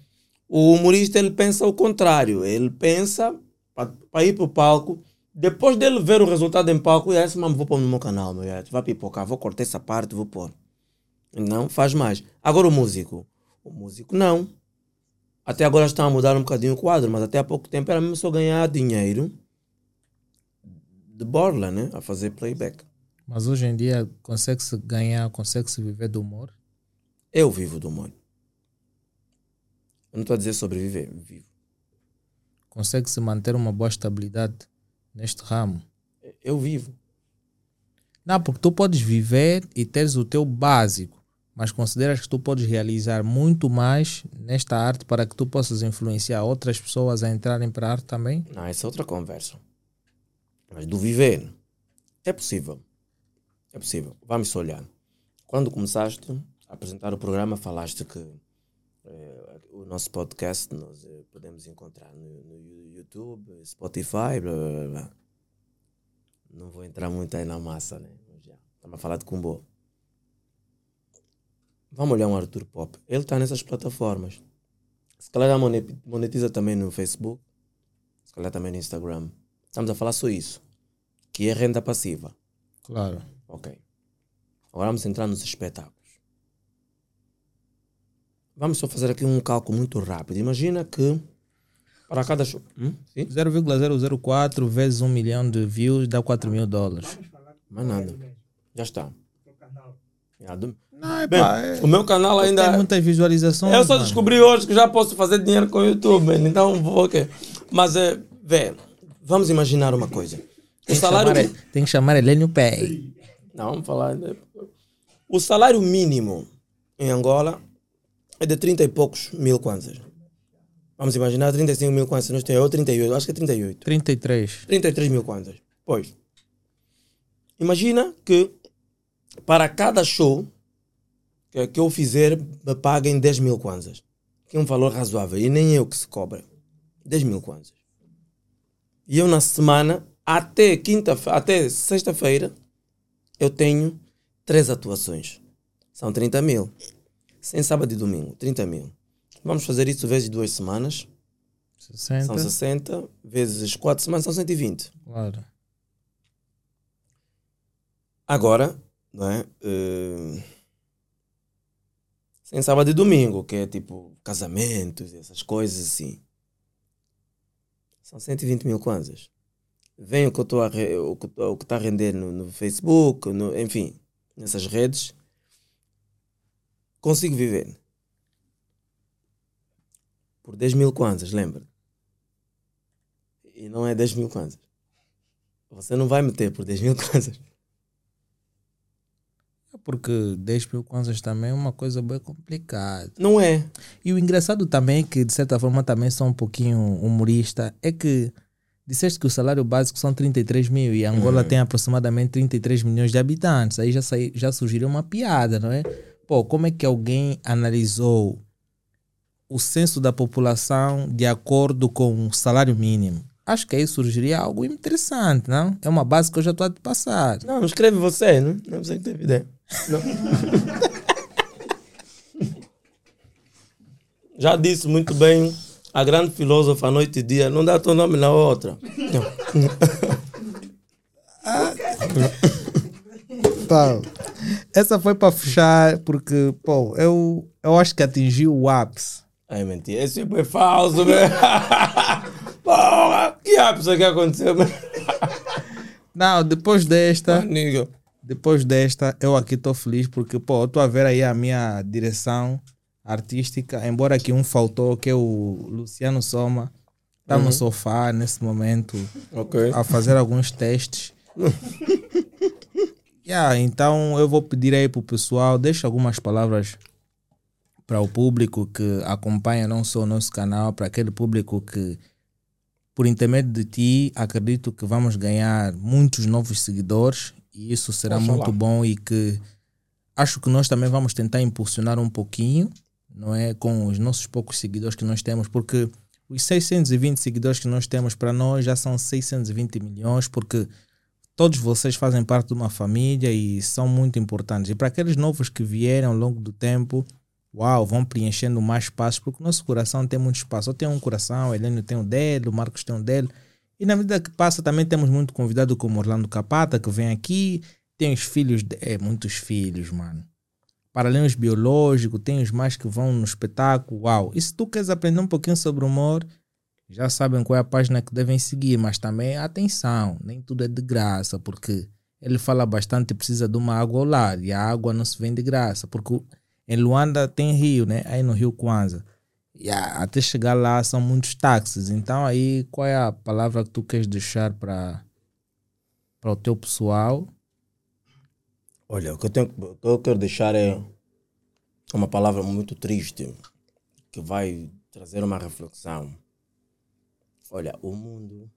O humorista ele pensa o contrário. Ele pensa para ir para o palco. Depois dele ver o resultado em palco, e esse mano vou pôr no meu canal, meu. é, Vai pipocar, vou cortar essa parte, vou pôr. Não faz mais. Agora o músico. O músico não. Até agora estão a mudar um bocadinho o quadro, mas até há pouco tempo era mesmo só ganhar dinheiro de borla, né? A fazer playback. Mas hoje em dia consegue-se ganhar, consegue-se viver do humor? Eu vivo do humor. Eu não estou a dizer sobreviver, vivo. Consegue-se manter uma boa estabilidade neste ramo? Eu vivo. Não, porque tu podes viver e teres o teu básico, mas consideras que tu podes realizar muito mais nesta arte para que tu possas influenciar outras pessoas a entrarem para a arte também? Não, essa é outra conversa. Mas do viver, é possível. É possível. Vamos olhar. Quando começaste a apresentar o programa, falaste que eh, o nosso podcast nós eh, podemos encontrar no, no YouTube, Spotify, blá, blá, blá. Não vou entrar muito aí na massa, né? Estamos a falar de Kumbo. Vamos olhar um Arthur Pop. Ele está nessas plataformas. Se calhar monetiza também no Facebook. Se calhar também no Instagram. Estamos a falar só isso. Que é renda passiva. Claro. Ok. Agora vamos entrar nos espetáculos. Vamos só fazer aqui um cálculo muito rápido. Imagina que para cada show. Hum? Sim? 0,004 vezes 1 milhão de views dá 4 mil dólares. Mais nada. Já está. Não, é Bem, o meu canal ainda. Tem muitas visualizações. Eu só mano. descobri hoje que já posso fazer dinheiro com o YouTube, então vou ok. Mas, é, vê, vamos imaginar uma coisa. O Tem que, salário. chamar, tem que chamar Helênio Pay. Não, vamos falar. O salário mínimo em Angola é de 30 e poucos mil kwanzas. Vamos imaginar 35 mil kwanzas. Nós temos, ou 38, acho que é 38. 33. 33 mil kwanzas. Pois. Imagina que para cada show que, que eu fizer me paguem 10 mil kwanzas. Que é um valor razoável. E nem eu que se cobra. 10 mil kwanzas. E eu na semana, até quinta até sexta-feira, eu tenho três atuações. São 30 mil. Sem sábado e domingo, 30 mil. Vamos fazer isso vezes duas semanas. 60. São 60. Vezes quatro semanas, são 120. Claro. Agora, não é? Eh, sem sábado e domingo, que é tipo casamentos, essas coisas assim. São 120 mil kwanzas. Vem o que eu re- o que o que está a render no, no Facebook, no, enfim, nessas redes. Consigo viver. Por 10 mil kwanzas, lembra? E não é 10 mil kwanzas. Você não vai meter por 10 mil [LAUGHS] kwanzas. Porque 10 mil kwanzas também é uma coisa bem complicada. Não é. E o engraçado também é que, de certa forma, também sou um pouquinho humorista. É que disseste que o salário básico são 33 mil e Angola tem aproximadamente 33 milhões de habitantes. Aí já, sai, já surgiu uma piada, não é? Pô, como é que alguém analisou o censo da população de acordo com o salário mínimo? Acho que aí surgiria algo interessante, não? É uma base que eu já estou a te passar. Não, escreve você, não? Não é você que teve ideia. Não. [LAUGHS] Já disse muito bem a grande filósofa Noite e Dia, não dá teu nome na outra. [LAUGHS] Pá, essa foi para fechar porque, pô, eu, eu acho que atingi o ápice. Ai, mentira, esse é falso, velho. [LAUGHS] Porra, que ápice que aconteceu, meu? [LAUGHS] Não, depois desta, Amigo. depois desta, eu aqui estou feliz porque, pô, eu estou a ver aí a minha direção artística, embora que um faltou, que é o Luciano Soma, está no sofá nesse momento Ok. a fazer alguns testes. [LAUGHS] yeah, então eu vou pedir aí pro pessoal, deixa algumas palavras para o público que acompanha não só o nosso canal, para aquele público que, por intermédio de ti, acredito que vamos ganhar muitos novos seguidores e isso será muito bom e que acho que nós também vamos tentar impulsionar um pouquinho, não é? Com os nossos poucos seguidores que nós temos, porque os 620 seguidores que nós temos para nós já são 620 milhões, porque todos vocês fazem parte de uma família e são muito importantes. E para aqueles novos que vieram ao longo do tempo, uau, vão preenchendo mais espaços, porque o nosso coração tem muito espaço. Eu tenho um coração, o Helênio tem um dele, o Marcos tem um dele. E na medida que passa, também temos muito convidado como Orlando Capata, que vem aqui, tem os filhos, de, é, muitos filhos, mano. Para além biológicos, tem os mais que vão no espetáculo, uau. E se tu queres aprender um pouquinho sobre humor, já sabem qual é a página que devem seguir, mas também atenção, nem tudo é de graça, porque ele fala bastante precisa de uma água ao lado, e a água não se vende de graça, porque em Luanda tem rio, né? Aí no Rio Kwanza. E até chegar lá são muitos táxis. Então aí qual é a palavra que tu queres deixar para para o teu pessoal? Olha, o que eu, tenho, o que eu quero deixar é uma palavra muito triste que vai trazer uma reflexão. Olha, o mundo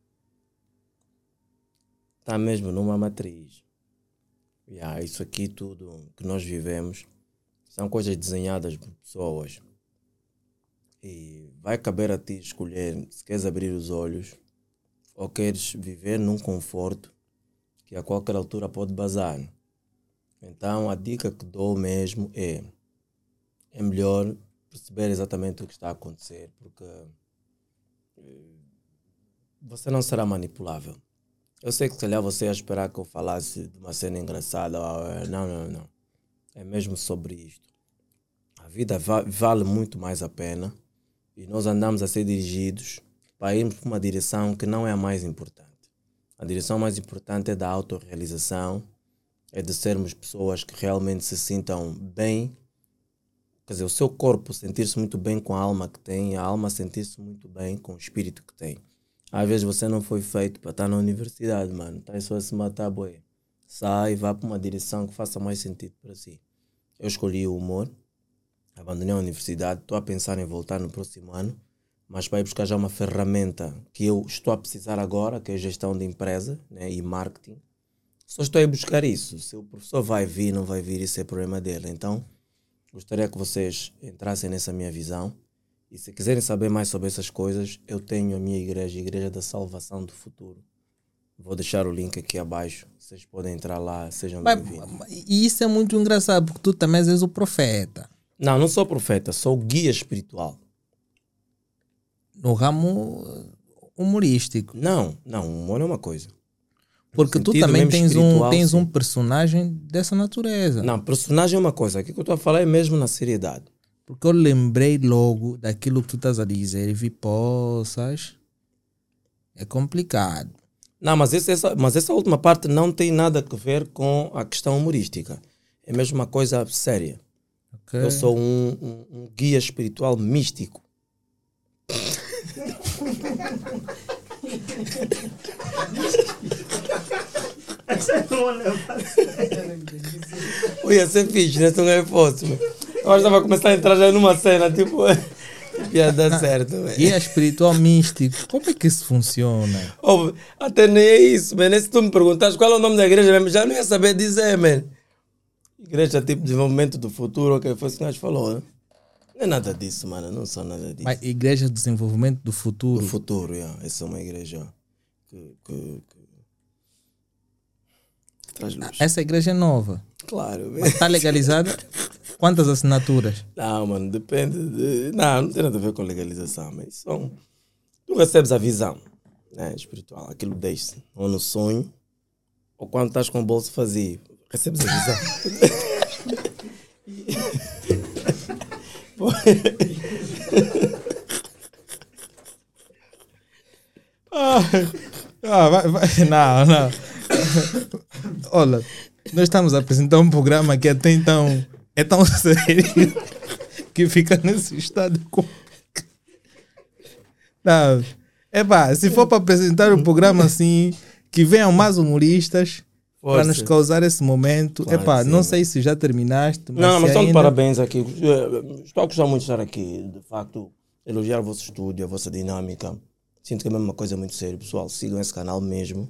está mesmo numa matriz. Yeah, isso aqui tudo que nós vivemos são coisas desenhadas por pessoas. E vai caber a ti escolher se queres abrir os olhos ou queres viver num conforto que a qualquer altura pode bazar. Então a dica que dou mesmo é é melhor perceber exatamente o que está a acontecer, porque eh, você não será manipulável. Eu sei que se calhar você ia esperar que eu falasse de uma cena engraçada. eh, Não, não, não. É mesmo sobre isto. A vida va- vale muito mais a pena e nós andamos a ser dirigidos para irmos para uma direção que não é a mais importante. A direção mais importante é da autorrealização, é de sermos pessoas que realmente se sintam bem. Quer dizer, o seu corpo sentir-se muito bem com a alma que tem, a alma sentir-se muito bem com o espírito que tem. Às vezes você não foi feito para estar na universidade, mano. Tá só a se matar, boy. Sai vá para uma direção que faça mais sentido para si. Eu escolhi o humor, abandonei a universidade, estou a pensar em voltar no próximo ano, mas para ir buscar já uma ferramenta que eu estou a precisar agora, que é gestão de empresa né, e marketing. Só estou a buscar isso. Se o professor vai vir, não vai vir, isso é problema dele. Então, gostaria que vocês entrassem nessa minha visão. E se quiserem saber mais sobre essas coisas, eu tenho a minha igreja, a Igreja da Salvação do Futuro. Vou deixar o link aqui abaixo. Vocês podem entrar lá, sejam bem-vindos. e isso é muito engraçado, porque tu também és o profeta. Não, não sou profeta, sou guia espiritual. No ramo humorístico. Não, não, humor é uma coisa. Porque tu também tens um, tens um personagem dessa natureza. Não, personagem é uma coisa. Aqui que eu estou a falar é mesmo na seriedade. Porque eu lembrei logo daquilo que tu estás a dizer, vi poças. É complicado. Não, mas, esse- essa, mas essa última parte não tem nada a ver com a questão humorística. É mesmo uma coisa séria. ok? Eu sou um, um- um guia espiritual místico. [LAUGHS] [LAUGHS] Eu ia ser fixe, né? Se não é fosse. meu. Eu acho que estava a começar a entrar já numa cena, tipo, ia dar certo. velho. Guia espiritual místico. Como é que isso funciona? Oh, até nem é isso, man. Se tu me perguntares qual é o nome da igreja mesmo, já não ia saber dizer, man. Igreja tipo desenvolvimento do futuro, ok? Foi isso que nós falou, né? Não é nada disso, mano. Não sou nada disso. Mas Igreja de Desenvolvimento do Futuro. Do futuro, yeah. essa é uma igreja que, que, que, que traz luz. Essa igreja é nova. Claro, man. Está legalizada? Quantas assinaturas? Não, mano, depende de. Não, não tem nada a ver com legalização, mas são. Tu recebes a visão né, espiritual, aquilo deixa ou no sonho, ou quando estás com o bolso vazio, recebes a visão. [LAUGHS] Ah, vai, vai. Não, não. [LAUGHS] Olha, nós estamos a apresentar um programa que até então é tão [LAUGHS] sério que fica nesse estado. Não. Epá, se for para apresentar um programa assim, que venham mais humoristas para nos causar esse momento. Claro Epá, não sei se já terminaste. Mas Não, mas estão de ainda- parabéns aqui. Eh, Estou a gostar muito de estar aqui. De facto, elogiar o vosso estúdio, a vossa dinâmica. Sinto que é mesmo uma coisa muito séria. Pessoal, sigam esse canal mesmo.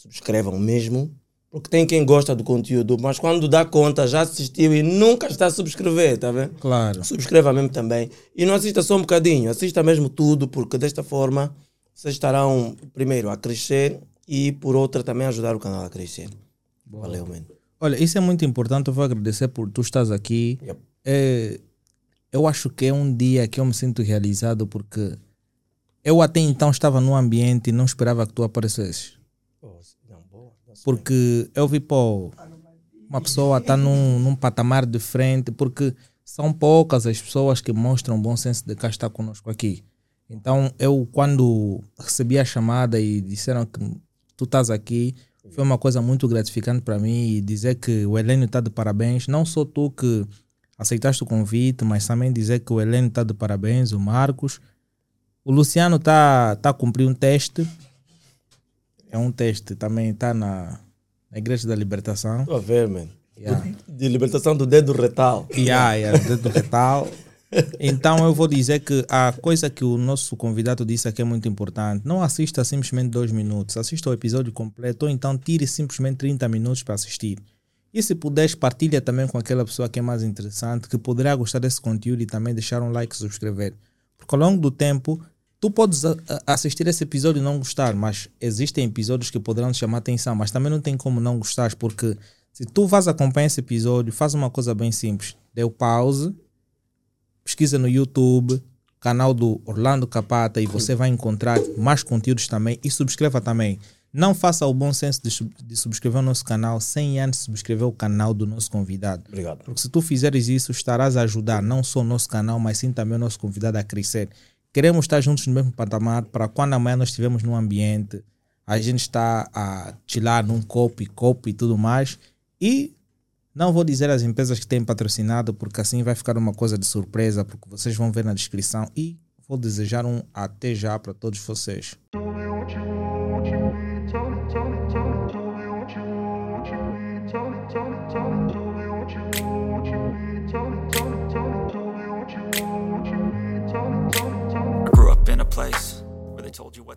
Subscrevam mesmo. Porque tem quem gosta do conteúdo, mas quando dá conta já assistiu e nunca está a subscrever, tá vendo? Claro. Subscreva mesmo também. E não assista só um bocadinho, assista mesmo tudo, porque desta forma vocês estarão, primeiro, a crescer e, por outra, também ajudar o canal a crescer. Valeu, mano. Olha, isso é muito importante. Eu vou agradecer por tu estás aqui. Yep. É, eu acho que é um dia que eu me sinto realizado porque eu até então estava num ambiente e não esperava que tu aparecesses. Não, boa. Porque eu vi, pô, uma pessoa está num, num patamar diferente, porque são poucas as pessoas que mostram bom senso de cá estar conosco aqui. Então, eu, quando recebi a chamada e disseram que tu estás aqui, foi uma coisa muito gratificante para mim e dizer que o Helênio está de parabéns. Não só tu que aceitaste o convite, mas também dizer que o Helênio está de parabéns, o Marcos. O Luciano está tá a cumprir um teste. É um teste, também está na, na Igreja da Libertação. Estou a ver, mano. Yeah. De libertação do dedo retal. Yeah, yeah, dedo retal. Então eu vou dizer que a coisa que o nosso convidado disse aqui é muito importante. Não assista simplesmente dois minutos, assista o episódio completo ou então tire simplesmente 30 minutos para assistir. E se puderes, partilha também com aquela pessoa que é mais interessante, que poderá gostar desse conteúdo e também deixar um like e subscrever. Porque ao longo do tempo, tu podes a- a- assistir esse episódio e não gostar, mas existem episódios que poderão te chamar a atenção, mas também não tem como não gostar, porque se tu vas acompanhar esse episódio, faz uma coisa bem simples. Deu pause, pesquisa no YouTube, canal do Orlando Capata e você vai encontrar mais conteúdos também e subscreva também. Não faça o bom senso de, de subscrever o nosso canal sem antes subscrever o canal do nosso convidado. Obrigado. Porque se tu fizeres isso, estarás a ajudar não só o nosso canal, mas sim também o nosso convidado a crescer. Queremos estar juntos no mesmo patamar para quando amanhã nós estivermos num ambiente, a gente está a chilar num copo e copo e tudo mais. E não vou dizer as empresas que têm patrocinado, porque assim vai ficar uma coisa de surpresa, porque vocês vão ver na descrição. E vou desejar um até já para todos vocês. A place